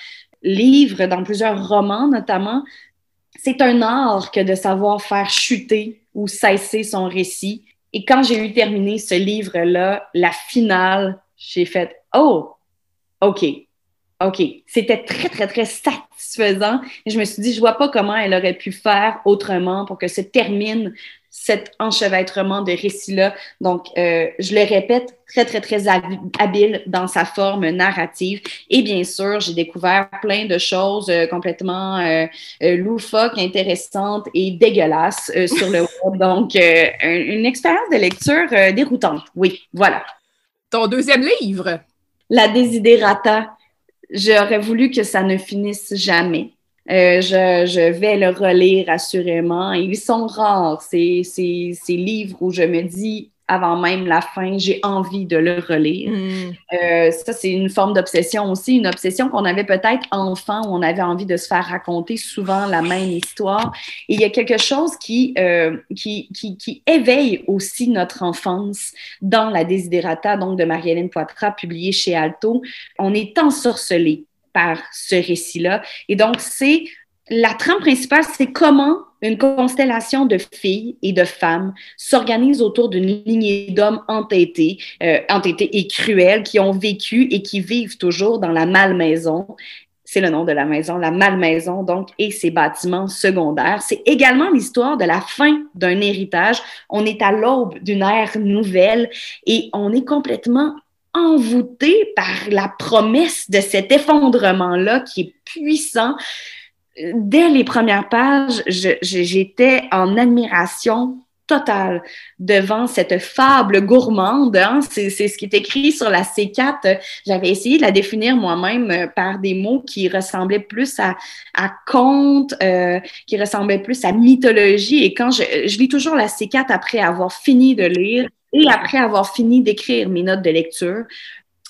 livres, dans plusieurs romans notamment. C'est un art que de savoir faire chuter ou cesser son récit. Et quand j'ai eu terminé ce livre-là, la finale, j'ai fait Oh, OK, OK. C'était très, très, très satisfaisant. Et je me suis dit, je vois pas comment elle aurait pu faire autrement pour que se termine cet enchevêtrement de récits-là. Donc, euh, je le répète, très, très, très habile dans sa forme narrative. Et bien sûr, j'ai découvert plein de choses euh, complètement euh, loufoques, intéressantes et dégueulasses sur le web. Donc, une expérience de lecture déroutante. Oui, voilà. Ton deuxième livre? La Desiderata j'aurais voulu que ça ne finisse jamais. Euh, je, je, vais le relire assurément. Ils sont rares, ces, ces, ces livres où je me dis, avant même la fin, j'ai envie de le relire. Hmm. Euh, ça, c'est une forme d'obsession aussi, une obsession qu'on avait peut-être enfant, où on avait envie de se faire raconter souvent la même histoire. Et il y a quelque chose qui, euh, qui, qui, qui, éveille aussi notre enfance dans La Desiderata, donc de Marie-Hélène Poitras, publiée chez Alto. On est ensorcelé par ce récit-là. Et donc, c'est la trame principale, c'est comment une constellation de filles et de femmes s'organise autour d'une lignée d'hommes entêtés, euh, entêtés et cruels qui ont vécu et qui vivent toujours dans la malmaison. C'est le nom de la maison, la malmaison, donc, et ses bâtiments secondaires. C'est également l'histoire de la fin d'un héritage. On est à l'aube d'une ère nouvelle et on est complètement envoûté par la promesse de cet effondrement-là qui est puissant dès les premières pages, j'étais en admiration totale devant cette fable gourmande. Hein. C'est ce qui est écrit sur la C4. J'avais essayé de la définir moi-même euh, par des mots qui ressemblaient plus à, à conte, euh, qui ressemblaient plus à mythologie. Et quand je, je lis toujours la C4 après avoir fini de lire et après avoir fini d'écrire mes notes de lecture,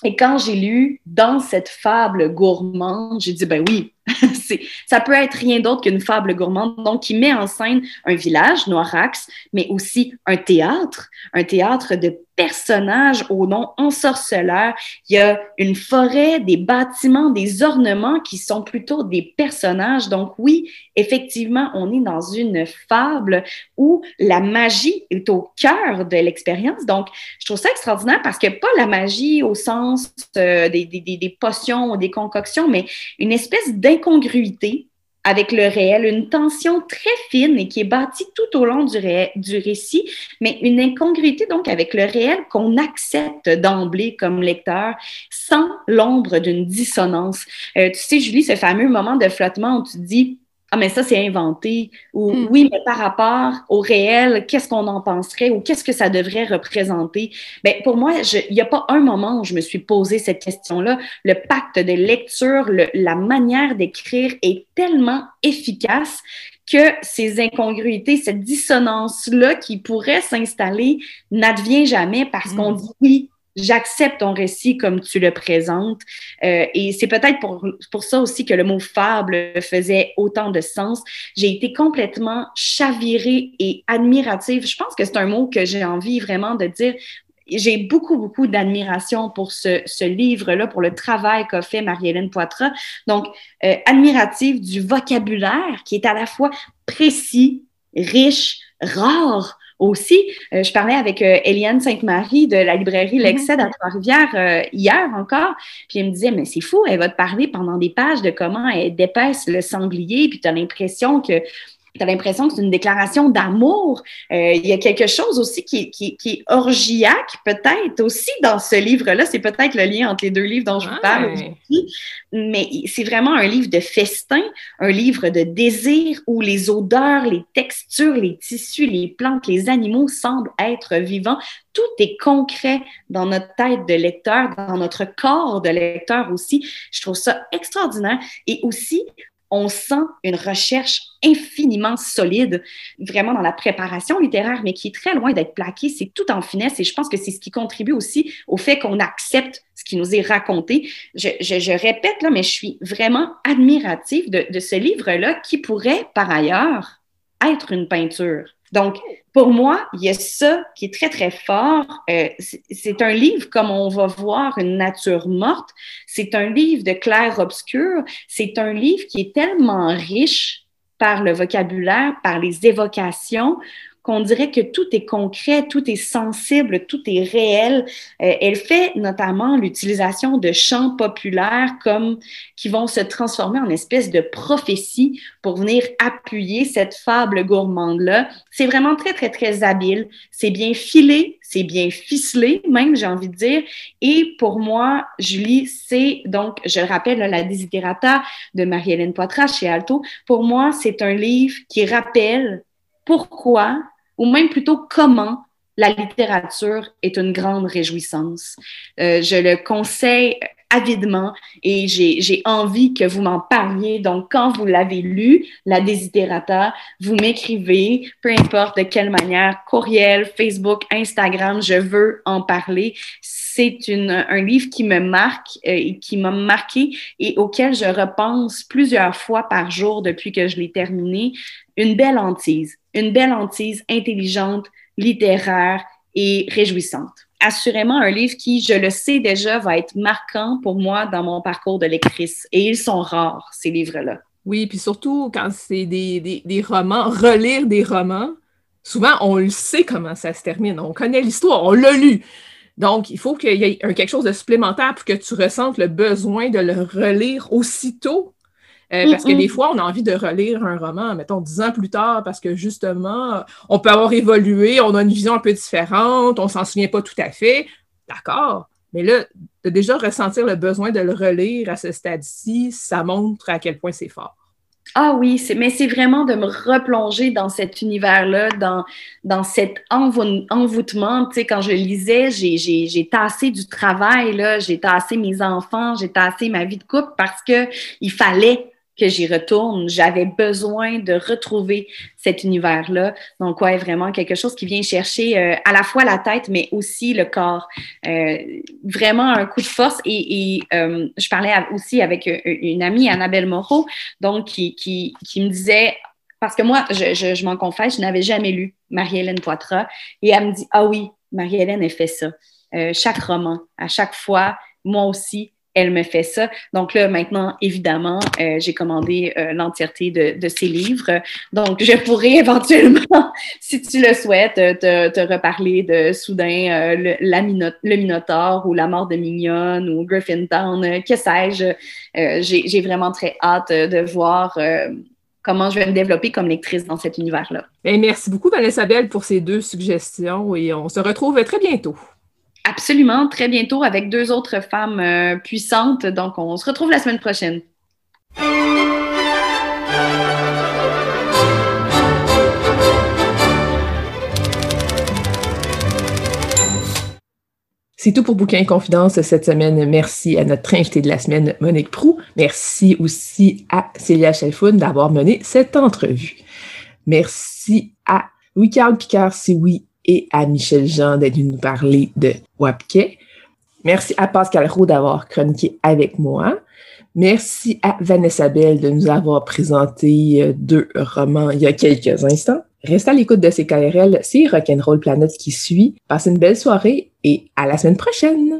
et quand j'ai lu dans cette fable gourmande, j'ai dit, ben oui, ça peut être rien d'autre qu'une fable gourmande, donc qui met en scène un village, Noirax, mais aussi un théâtre, un théâtre de personnages au nom ensorceleur. Il y a une forêt, des bâtiments, des ornements qui sont plutôt des personnages. Donc oui, effectivement, on est dans une fable où la magie est au cœur de l'expérience. Donc, je trouve ça extraordinaire parce que pas la magie au sens euh, des, des, potions ou des concoctions, mais une espèce d'incongruité avec le réel, une tension très fine qui est bâtie tout au long du, du récit, mais une incongruité donc avec le réel qu'on accepte d'emblée comme lecteur sans l'ombre d'une dissonance. Euh, tu sais, Julie, ce fameux moment de flottement où tu dis ah, mais ça, c'est inventé. Ou hmm. oui, mais par rapport au réel, qu'est-ce qu'on en penserait ou qu'est-ce que ça devrait représenter? Bien, pour moi, il n'y a pas un moment où je me suis posé cette question-là. Le pacte de lecture, la manière d'écrire est tellement efficace que ces incongruités, cette dissonance-là qui pourrait s'installer n'advient jamais parce qu'on hmm. dit oui, j'accepte ton récit comme tu le présentes. Euh, et c'est peut-être pour, pour ça aussi que le mot fable faisait autant de sens. J'ai été complètement chavirée et admirative. Je pense que c'est un mot que j'ai envie vraiment de dire. J'ai beaucoup, beaucoup d'admiration pour ce, ce livre-là, pour le travail qu'a fait Marie-Hélène Poitras. Donc, euh, admirative du vocabulaire qui est à la fois précis, riche, rare, aussi. Euh, je parlais avec euh, Eliane Sainte-Marie de la librairie L'Excède à Trois-Rivières euh, hier encore, puis elle me disait, mais c'est fou, elle va te parler pendant des pages de comment elle dépaisse le sanglier, puis tu as l'impression que tu as l'impression que c'est une déclaration d'amour. Euh, il y a quelque chose aussi qui, qui, qui est orgiaque, peut-être aussi dans ce livre-là. C'est peut-être le lien entre les deux livres dont je vous parle aujourd'hui. Mais c'est vraiment un livre de festin, un livre de désir où les odeurs, les textures, les tissus, les plantes, les animaux semblent être vivants. Tout est concret dans notre tête de lecteur, dans notre corps de lecteur aussi. Je trouve ça extraordinaire. Et aussi, on sent une recherche infiniment solide, vraiment dans la préparation littéraire, mais qui est très loin d'être plaquée. C'est tout en finesse et je pense que c'est ce qui contribue aussi au fait qu'on accepte ce qui nous est raconté. Je, répète là, mais je suis vraiment admirative de, de ce livre-là qui pourrait, par ailleurs, être une peinture. Donc, pour moi, il y a ça qui est très, très fort. Euh, c'est un livre comme on va voir une nature morte. C'est un livre de clair-obscur. C'est un livre qui est tellement riche par le vocabulaire, par les évocations, qu'on dirait que tout est concret, tout est sensible, tout est réel. Euh, elle fait notamment l'utilisation de chants populaires comme qui vont se transformer en espèce de prophétie pour venir appuyer cette fable gourmande-là. C'est vraiment très, très, très habile. C'est bien filé, c'est bien ficelé, même, j'ai envie de dire. Et pour moi, Julie, c'est donc, je le rappelle, la Desiderata de Marie-Hélène Poitras chez Alto. Pour moi, c'est un livre qui rappelle pourquoi ou même plutôt comment la littérature est une grande réjouissance. Euh, je le conseille avidement et j'ai envie que vous m'en parliez. Donc, quand vous l'avez lu, La Desiderata, vous m'écrivez, peu importe de quelle manière, courriel, Facebook, Instagram, je veux en parler. C'est un livre qui me marque euh, et qui m'a marqué et auquel je repense plusieurs fois par jour depuis que je l'ai terminé. Une belle hantise une belle hantise intelligente, littéraire et réjouissante. Assurément un livre qui, je le sais déjà, va être marquant pour moi dans mon parcours de lectrice. Et ils sont rares, ces livres-là. Oui, puis surtout quand c'est des, romans, relire des romans, souvent on le sait comment ça se termine, on connaît l'histoire, on l'a lu. Donc, il faut qu'il y ait quelque chose de supplémentaire pour que tu ressentes le besoin de le relire aussitôt. Euh, parce que des fois, on a envie de relire un roman, mettons, dix ans plus tard, parce que justement, on peut avoir évolué, on a une vision un peu différente, on s'en souvient pas tout à fait. D'accord. Mais là, de déjà ressentir le besoin de le relire à ce stade-ci, ça montre à quel point c'est fort. Ah oui, mais c'est vraiment de me replonger dans cet univers-là, dans, dans cet envoûtement. Tu sais, quand je lisais, j'ai tassé du travail, j'ai tassé mes enfants, j'ai tassé ma vie de couple parce qu'il fallait que j'y retourne. J'avais besoin de retrouver cet univers-là. Donc, ouais, vraiment quelque chose qui vient chercher euh, à la fois la tête, mais aussi le corps. Euh, vraiment un coup de force. Et, euh, je parlais aussi avec une amie, Annabelle Moreau, donc qui, qui, qui me disait, parce que moi, je, je, je m'en confesse, je n'avais jamais lu Marie-Hélène Poitras. Et elle me dit, ah oui, Marie-Hélène, elle fait ça. chaque roman, à chaque fois, moi aussi, elle me fait ça. Donc là, maintenant, évidemment, euh, j'ai commandé euh, l'entièreté de, de, ses livres. Donc, je pourrais éventuellement, si tu le souhaites, te, te reparler de soudain euh, le, la Minotaure ou La mort de Mignonne ou Griffintown, que sais-je. j'ai vraiment très hâte de voir comment je vais me développer comme lectrice dans cet univers-là. Ben, merci beaucoup, Vanessa Belle, pour ces deux suggestions et on se retrouve très bientôt. Absolument, très bientôt avec deux autres femmes euh, puissantes. Donc, on se retrouve la semaine prochaine. C'est tout pour Bouquin Confidence cette semaine. Merci à notre invitée de la semaine, Monique Prou. Merci aussi à Célia Chalfoun d'avoir mené cette entrevue. Merci à Louis-Carl Picard, c'est oui, et à Michel Jean d'être venu nous parler de Wapke. Merci à Pascal Roux d'avoir chroniqué avec moi. Merci à Vanessa Bell de nous avoir présenté euh, deux romans il y a quelques instants. Restez à l'écoute de ces KRL, c'est Rock'n'Roll Planet qui suit. Passez une belle soirée et à la semaine prochaine!